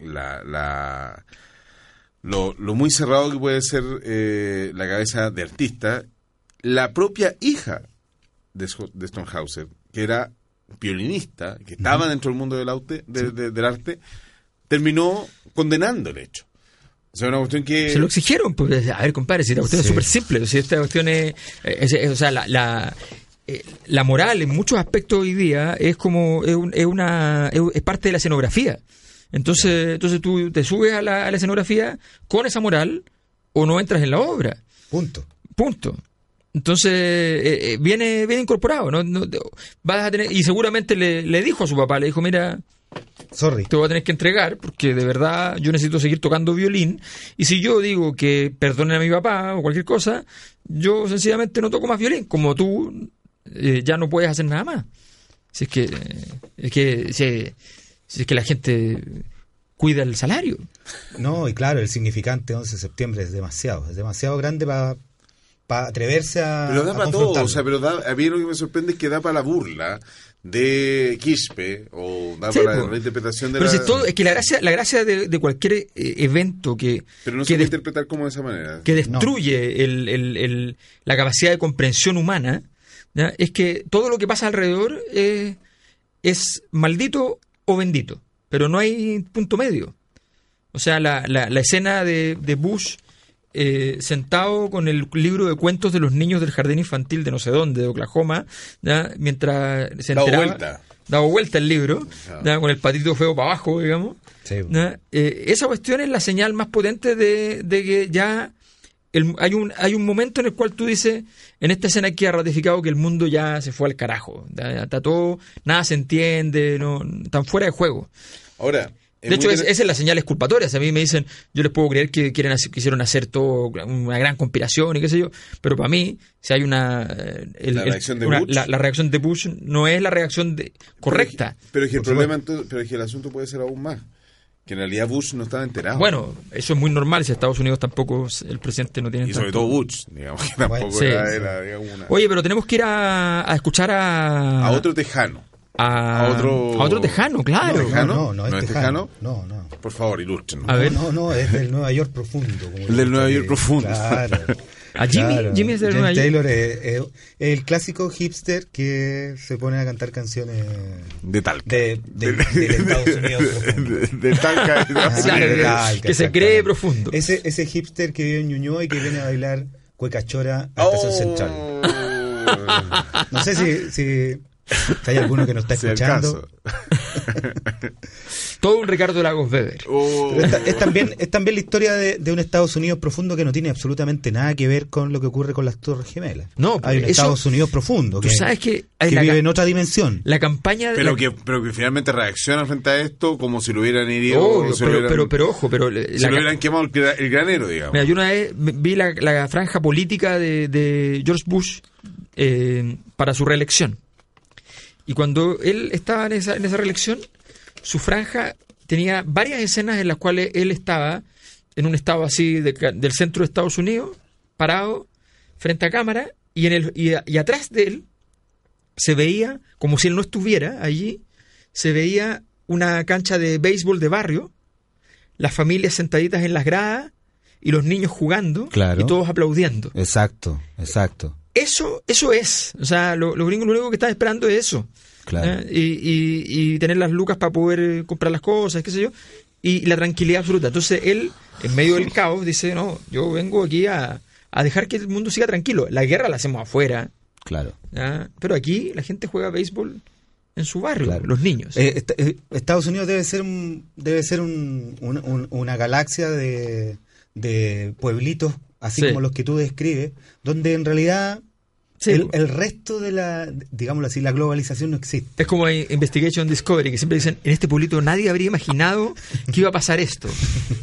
H: la- la- lo, lo muy cerrado que puede ser eh, la cabeza de artista, la propia hija de, de Stonehauser, que era violinista, que estaba dentro del mundo del, aute- de- de- del arte, terminó condenando el hecho. O sea, una cuestión que...
F: Se lo exigieron, pues, a ver, compadre, si la cuestión es súper simple, si esta cuestión es, es- es- o sea, la, la, eh, la moral en muchos aspectos hoy día es como, es, un- es una, es, es parte de la escenografía. Entonces, entonces tú te subes a la, a la escenografía con esa moral o no entras en la obra.
G: Punto.
F: Punto. Entonces, eh, eh, viene, viene incorporado, ¿no? No- vas a tener, y seguramente le, le dijo a su papá, le dijo, mira,
G: Sorry.
F: te voy a tener que entregar porque de verdad yo necesito seguir tocando violín. Y si yo digo que perdonen a mi papá o cualquier cosa, yo sencillamente no toco más violín. Como tú eh, ya no puedes hacer nada más. Si es que, eh, es que, si, si es que la gente cuida el salario.
G: No, y claro, el significante 11 de septiembre es demasiado, es demasiado grande para atreverse a.
H: Pero da
G: a
H: para todo, o sea, pero da, a mí lo que me sorprende es que da para la burla de Quispe o da
F: Sí,
H: para la
F: po.
H: reinterpretación de
F: Pero
H: la...
F: si todo, es que la gracia, la gracia de, de cualquier eh, evento que,
H: Pero no
F: que
H: se puede interpretar como de esa manera.
F: que destruye el- el- el- la capacidad de comprensión humana, ¿ya? es que todo lo que pasa alrededor eh, es maldito o bendito, pero no hay punto medio. O sea, la, la- la escena de, de Bush eh, sentado con el libro de cuentos de los niños del jardín infantil de no sé dónde, de Oklahoma, ¿ya? mientras se
H: Dado
F: enteraba,
H: vuelta.
F: dado vuelta el libro, con el patito feo para abajo, digamos. Eh, esa cuestión es la señal más potente de, de que ya el- hay, un, hay un momento en el cual tú dices, en esta escena aquí ha ratificado que el mundo ya se fue al carajo. Ya, Está todo, nada se entiende, no, están fuera de juego.
H: Ahora,
F: De hecho, es- esa es la señal exculpatoria. A mí me dicen, yo les puedo creer que quieren hacer- quisieron hacer todo una gran conspiración y qué sé yo, pero para mí, si hay una... eh, el-
H: La
F: el-
H: reacción de
F: una-
H: Bush.
F: la, la reacción de Bush no es la reacción de, correcta.
H: Pero es que el problema entonces, pero es que el asunto puede ser aún más. Que en realidad Bush no estaba enterado.
F: Bueno, eso es muy normal si Estados Unidos tampoco, el presidente no tiene
H: y sobre todo Bush, digamos, que tampoco
F: Sí,
H: era,
F: sí.
H: era, digamos, una-
F: Oye, pero tenemos que ir a, a escuchar a...
H: a otro tejano.
F: A,
H: a otro-
F: a otro tejano, claro.
H: ¿Tejano?
G: No, no,
H: ¿No
G: es
H: es
G: tejano. No, no.
H: Por favor, ilústrenos.
F: A ver.
G: No, no, es del Nueva York profundo. como
H: El del Nueva York profundo.
G: Claro.
F: A Jimmy,
G: Claro.
F: Jimmy es del Nueva York.
G: Taylor es, el clásico hipster que se pone a cantar canciones
H: De Talca.
G: de, Estados Unidos profundo.
H: De, de Talca.
G: Ah,
F: Claro,
G: Talca,
F: que se cree profundo.
G: Ese, ese hipster que vive en Ñuñoa y que viene a bailar cuecachora a Estación Central.
H: Oh.
G: No sé si, si, si hay alguno que nos está escuchando.
F: Todo un Ricardo Lagos Weber.
H: Oh.
G: Pero esta- es, también, es también la historia de, de un Estados Unidos profundo que no tiene absolutamente nada que ver con lo que ocurre con las Torres Gemelas.
F: No,
G: hay un
F: eso-
G: Estados Unidos profundo
F: Tú
G: que,
F: sabes que, hay
G: que
F: la,
G: vive en otra dimensión.
F: la campaña...
H: Pero
F: la-
H: que, pero que finalmente reacciona frente a esto como si lo hubieran herido. Lo
F: pero,
H: hubieran-
F: pero, pero ojo, pero... la
H: si lo hubieran quemado el, gra- el granero, digamos.
F: Mira, yo una vez vi la, la franja política de, de George Bush eh, para su reelección. Y cuando él estaba en esa, en esa reelección, su franja tenía varias escenas en las cuales él estaba en un estado así de del centro de Estados Unidos, parado frente a cámara, y, en el, y, atrás de él se veía, como si él no estuviera allí, se veía una cancha de béisbol de barrio, las familias sentaditas en las gradas y los niños jugando
G: Claro.
F: y todos aplaudiendo.
G: Exacto, exacto.
F: Eso, eso es. O sea, lo- gringos lo único que están esperando es eso.
G: Claro.
F: ¿eh? Y, y- y tener las lucas para poder eh, comprar las cosas, qué sé yo. Y la tranquilidad absoluta. Entonces él, en medio del caos, dice, no, yo vengo aquí a, a dejar que el mundo siga tranquilo. La guerra la hacemos afuera.
G: Claro.
F: Pero aquí la gente juega béisbol en su barrio,
G: Claro.
F: los niños.
G: Eh, est- eh, Estados Unidos debe ser un, debe ser un- un- un- una galaxia de, de pueblitos, así
F: Sí.
G: como los que tú describes, donde en realidad
F: Sí,
G: el, el resto de la, digámoslo así, la globalización no existe.
F: Es como Investigation Discovery, que siempre dicen, en este pueblito nadie habría imaginado que iba a pasar esto.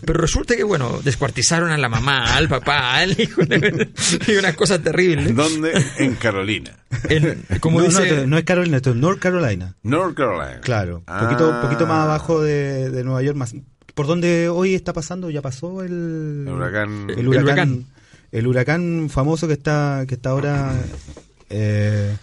F: Pero resulta que, bueno, descuartizaron a la mamá, al papá, al hijo, y unas cosas terribles.
H: ¿Dónde? En Carolina.
F: En- como
G: no,
F: dice...
G: no, no es Carolina, esto es North Carolina.
H: North Carolina.
G: Claro,
H: Ah.
G: poquito, poquito más abajo de, de Nueva York, más por donde hoy está pasando, ya pasó el,
H: El huracán.
G: el huracán. El huracán famoso que está, que está ahora, eh,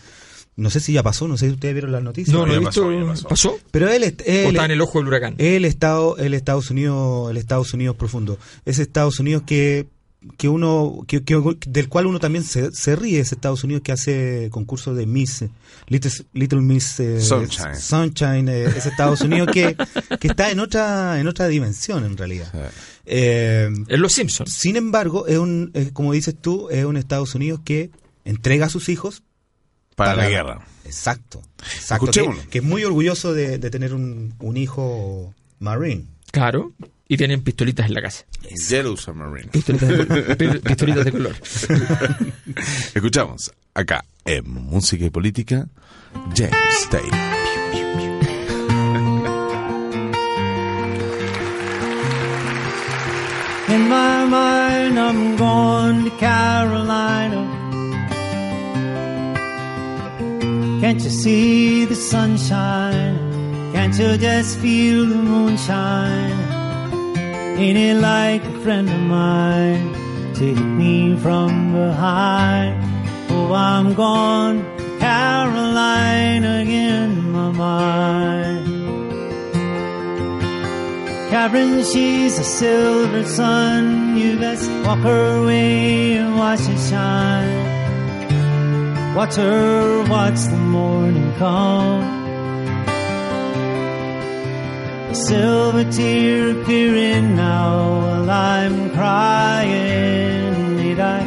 G: no sé si ya pasó, no sé si ustedes vieron las noticias.
F: No, no he
H: Ya
F: visto...
H: pasó, ya
F: ¿Pasó?
H: pasó.
G: Pero él, es-
F: ¿O
G: él,
F: está en el ojo del huracán?
G: el estado, el Estados Unidos, el Estados Unidos profundo, ese Estados Unidos que que uno que, que- del cual uno también se, se ríe ese Estados Unidos que hace concursos de Miss Little, Little Miss eh,
H: Sunshine.
G: Sunshine, eh, ese Estados Unidos que, que está en otra en otra dimensión en realidad Eh,
F: En Los Simpsons.
G: sin embargo es un es como dices tú es un Estados Unidos que entrega a sus hijos
H: Para, la guerra.
G: exacto exacto que, que es muy orgulloso de, de tener un, un hijo marine
F: Claro. Y tienen pistolitas en la casa.
H: Yellow Submarine.
F: Pistolitas de, pistolitas de color.
H: Escuchamos acá en Música y Política, James Taylor.
C: In my mind, I'm going to Carolina. Can't you see the sunshine? Can't you just feel the moonshine? Ain't it like a friend of mine to hit me from behind? Oh, I'm gone Carolina again in my mind. Karen, she's a silver sun. You best walk her way and watch it shine. Watch her, watch the morning come. A silver tear appearing now while I'm crying. Need I?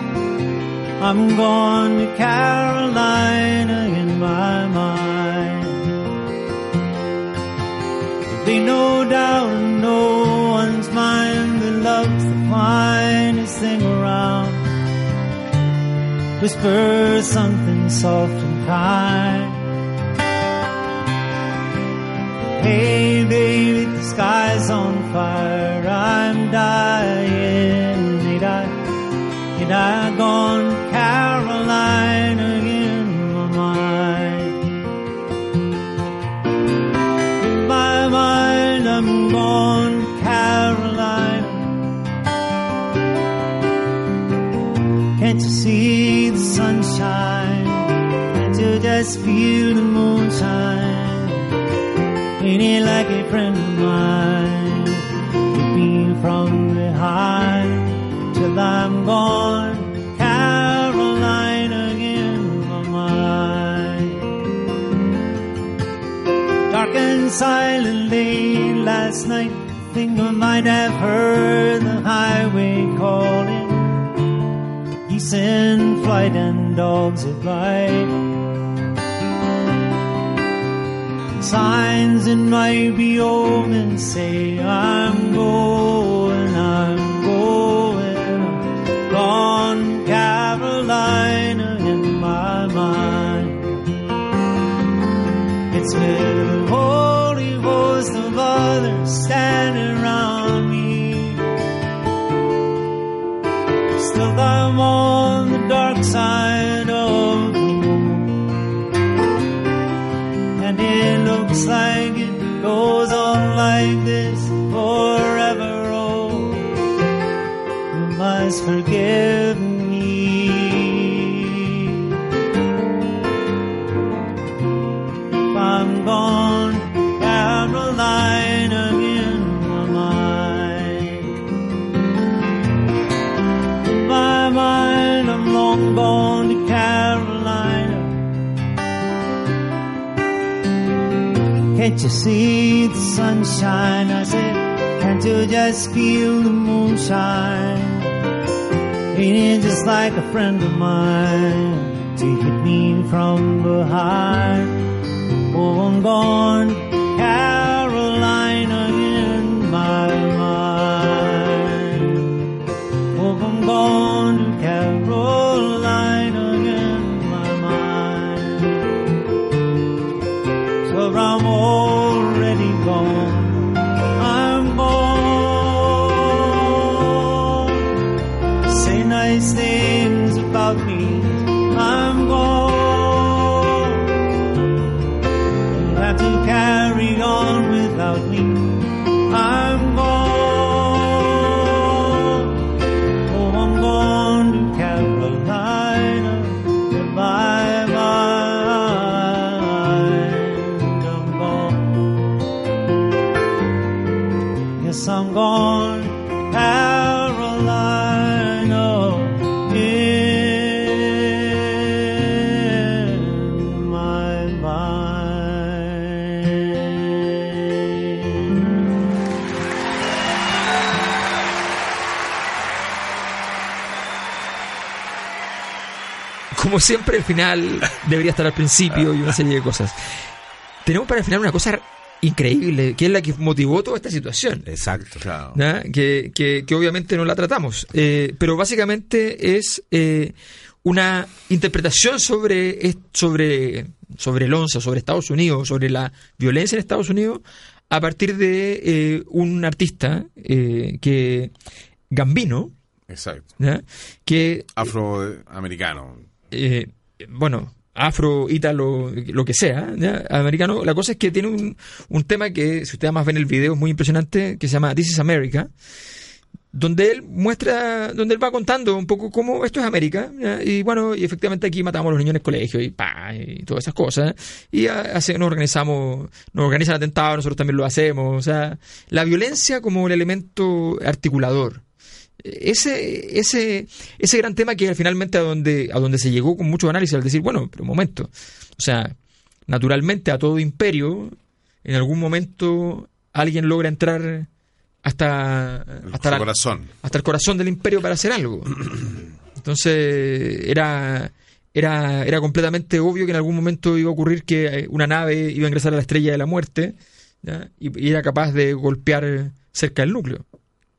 C: I'm going to Carolina in my mind. There'll be no doubt no one's mind that love's the finest thing around. Whisper something soft and kind. Hey baby, the sky's on fire. I'm dying. Need I, need I gone to see the sunshine? Can't you just feel the moonshine? Ain't it like a friend of mine? Keep me from behind till I'm gone. Carolina in my mind. Dark and silent late last night. Think I might have heard the highway calling. Geese in flight and dogs at light. Signs in my be omen say I'm going, I'm going, gone Carolina in my mind. It's I'm on the dark side of the moon. And it looks like Can't you see the sunshine? I said, can't you just feel the moonshine? Ain't it just like a friend of mine to hit me from behind? Oh, I'm gone, Carolina
F: Como siempre, el final debería estar al principio y una serie de cosas. Tenemos para el final una cosa increíble, que es la que motivó toda esta situación.
G: Exacto.
F: ¿ya? Que, que- que obviamente no la tratamos. Eh, pero básicamente es eh, una interpretación sobre, es- sobre, sobre el 11, sobre Estados Unidos, sobre la violencia en Estados Unidos, a partir de eh, un artista eh, que Gambino,
H: Exacto.
F: ¿ya? que
H: Afroamericano.
F: Eh, bueno, afro, ítalo, lo que sea, americano. La cosa es que tiene un, un tema que, si ustedes más ven el video, es muy impresionante, que se llama This is America, donde él muestra, donde él va contando un poco cómo esto es América, y bueno, y efectivamente aquí matamos a los niños en el colegio y pa, y todas esas cosas, y ha- hace, nos organizamos, nos organizan atentados, nosotros también lo hacemos, o sea, la violencia como el elemento articulador. Ese, ese, ese gran tema que finalmente a donde, a donde se llegó con mucho análisis al decir, bueno, pero un momento, o sea, naturalmente a todo imperio, en algún momento alguien logra entrar hasta, hasta, la-
H: corazón.
F: hasta el corazón del imperio para hacer algo. Entonces era, era, era completamente obvio que en algún momento iba a ocurrir que eh, una nave iba a ingresar a la estrella de la muerte ¿ya? Y, y era capaz de golpear cerca del núcleo.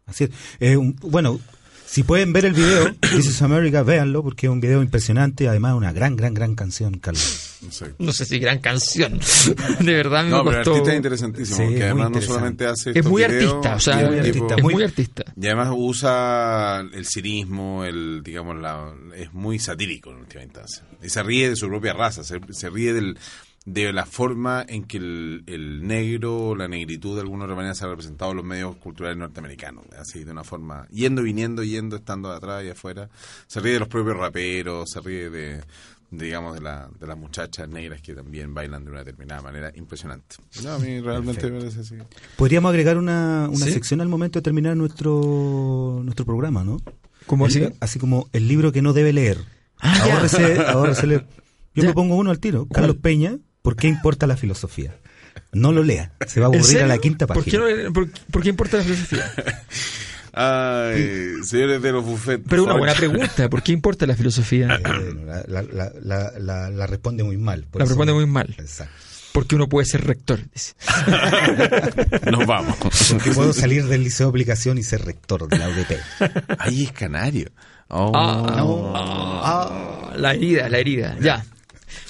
G: Así es. Eh, un- bueno, si pueden ver el video, This is America, véanlo, porque es un video impresionante y además una gran, gran, gran canción, Carlos.
H: Exacto.
F: No sé si gran canción. De verdad me
H: No, pero el artista es interesantísimo,
G: Sí,
H: porque
G: es muy
H: además no solamente hace
F: Es muy
H: videos,
F: artista, o sea,
H: el
G: muy
H: tipo-
G: artista,
F: es
G: muy-
F: muy artista.
H: Y además usa el cinismo, el, digamos, la, es muy satírico en última instancia. Y se ríe de su propia raza, se, se ríe del, de la forma en que el, el negro, la negritud de alguna otra manera se ha representado en los medios culturales norteamericanos. Así, de una forma, yendo, viniendo, yendo, estando atrás y afuera. Se ríe de los propios raperos, se ríe de, de, digamos, de, la, de las muchachas negras que también bailan de una determinada manera impresionante. No, a mí realmente me parece así.
G: Podríamos agregar una, una
F: Sí.
G: sección al momento de terminar nuestro, nuestro programa, ¿no?
F: ¿Cómo
G: El
F: así?
G: así como el libro que no debe leer.
F: Ah,
G: ahórrese, ahórrese leer. Yo
F: Ya.
G: me pongo uno al tiro. Carlos Peña, ¿por qué importa la filosofía? No lo lea. Se va a
F: ¿En
G: aburrir a la quinta
F: ¿Por qué,
G: página.
F: no- por, por qué importa la filosofía?
H: Ay, señores de los buffets.
F: Pero una buena pregunta, ¿por qué importa la filosofía?
G: Eh, la, la- la- la- la- la responde muy mal. por
F: La responde muy mal.
G: Exacto.
F: Porque uno puede ser rector. dice.
H: Nos vamos.
G: Porque puedo salir del liceo de aplicación y ser rector de la UDP.
H: Ahí es canario. Oh.
F: Ah, ah, la herida, la herida. Ya.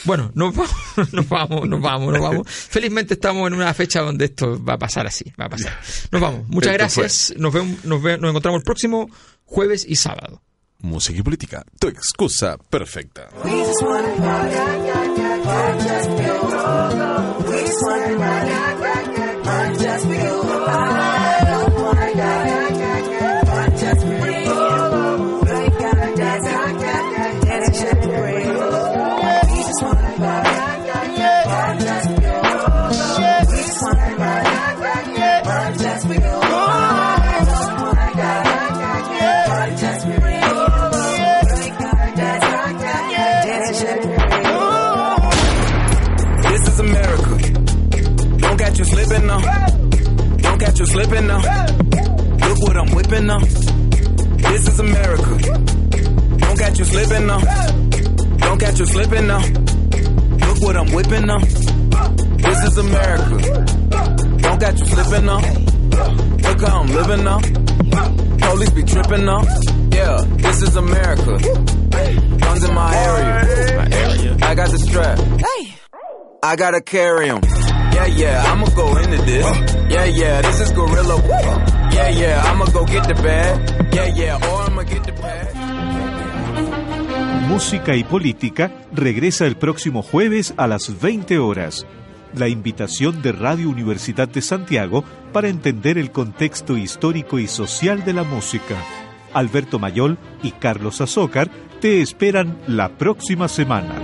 F: Bueno, nos vamos, nos vamos, nos vamos, nos vamos. Felizmente estamos en una fecha donde esto va a pasar así, va a pasar. Nos vamos. Muchas
H: Esto
F: gracias. Nos, vemos, nos, ve- nos encontramos el próximo jueves y sábado.
H: Música y política. Tu excusa perfecta.
C: Don't catch you slipping now. Look what I'm whipping now. This is America. Don't catch you slipping now. Don't catch you slipping now. Look what I'm whipping now. This is America. Don't catch you slipping now. Look how I'm living now. Police be tripping now. Yeah, this is America. Guns in my area. I got the strap. Hey, I gotta carry 'em. Yeah, yeah, go into this. Yeah, yeah, this is Gorilla. Yeah, yeah, I'ma go get the bag. Yeah, yeah, or I'ma get the bag.
B: Música y Política regresa el próximo jueves a las 20 horas. La invitación de Radio Universidad de Santiago para entender el contexto histórico y social de la música. Alberto Mayol y Carlos Azócar te esperan la próxima semana.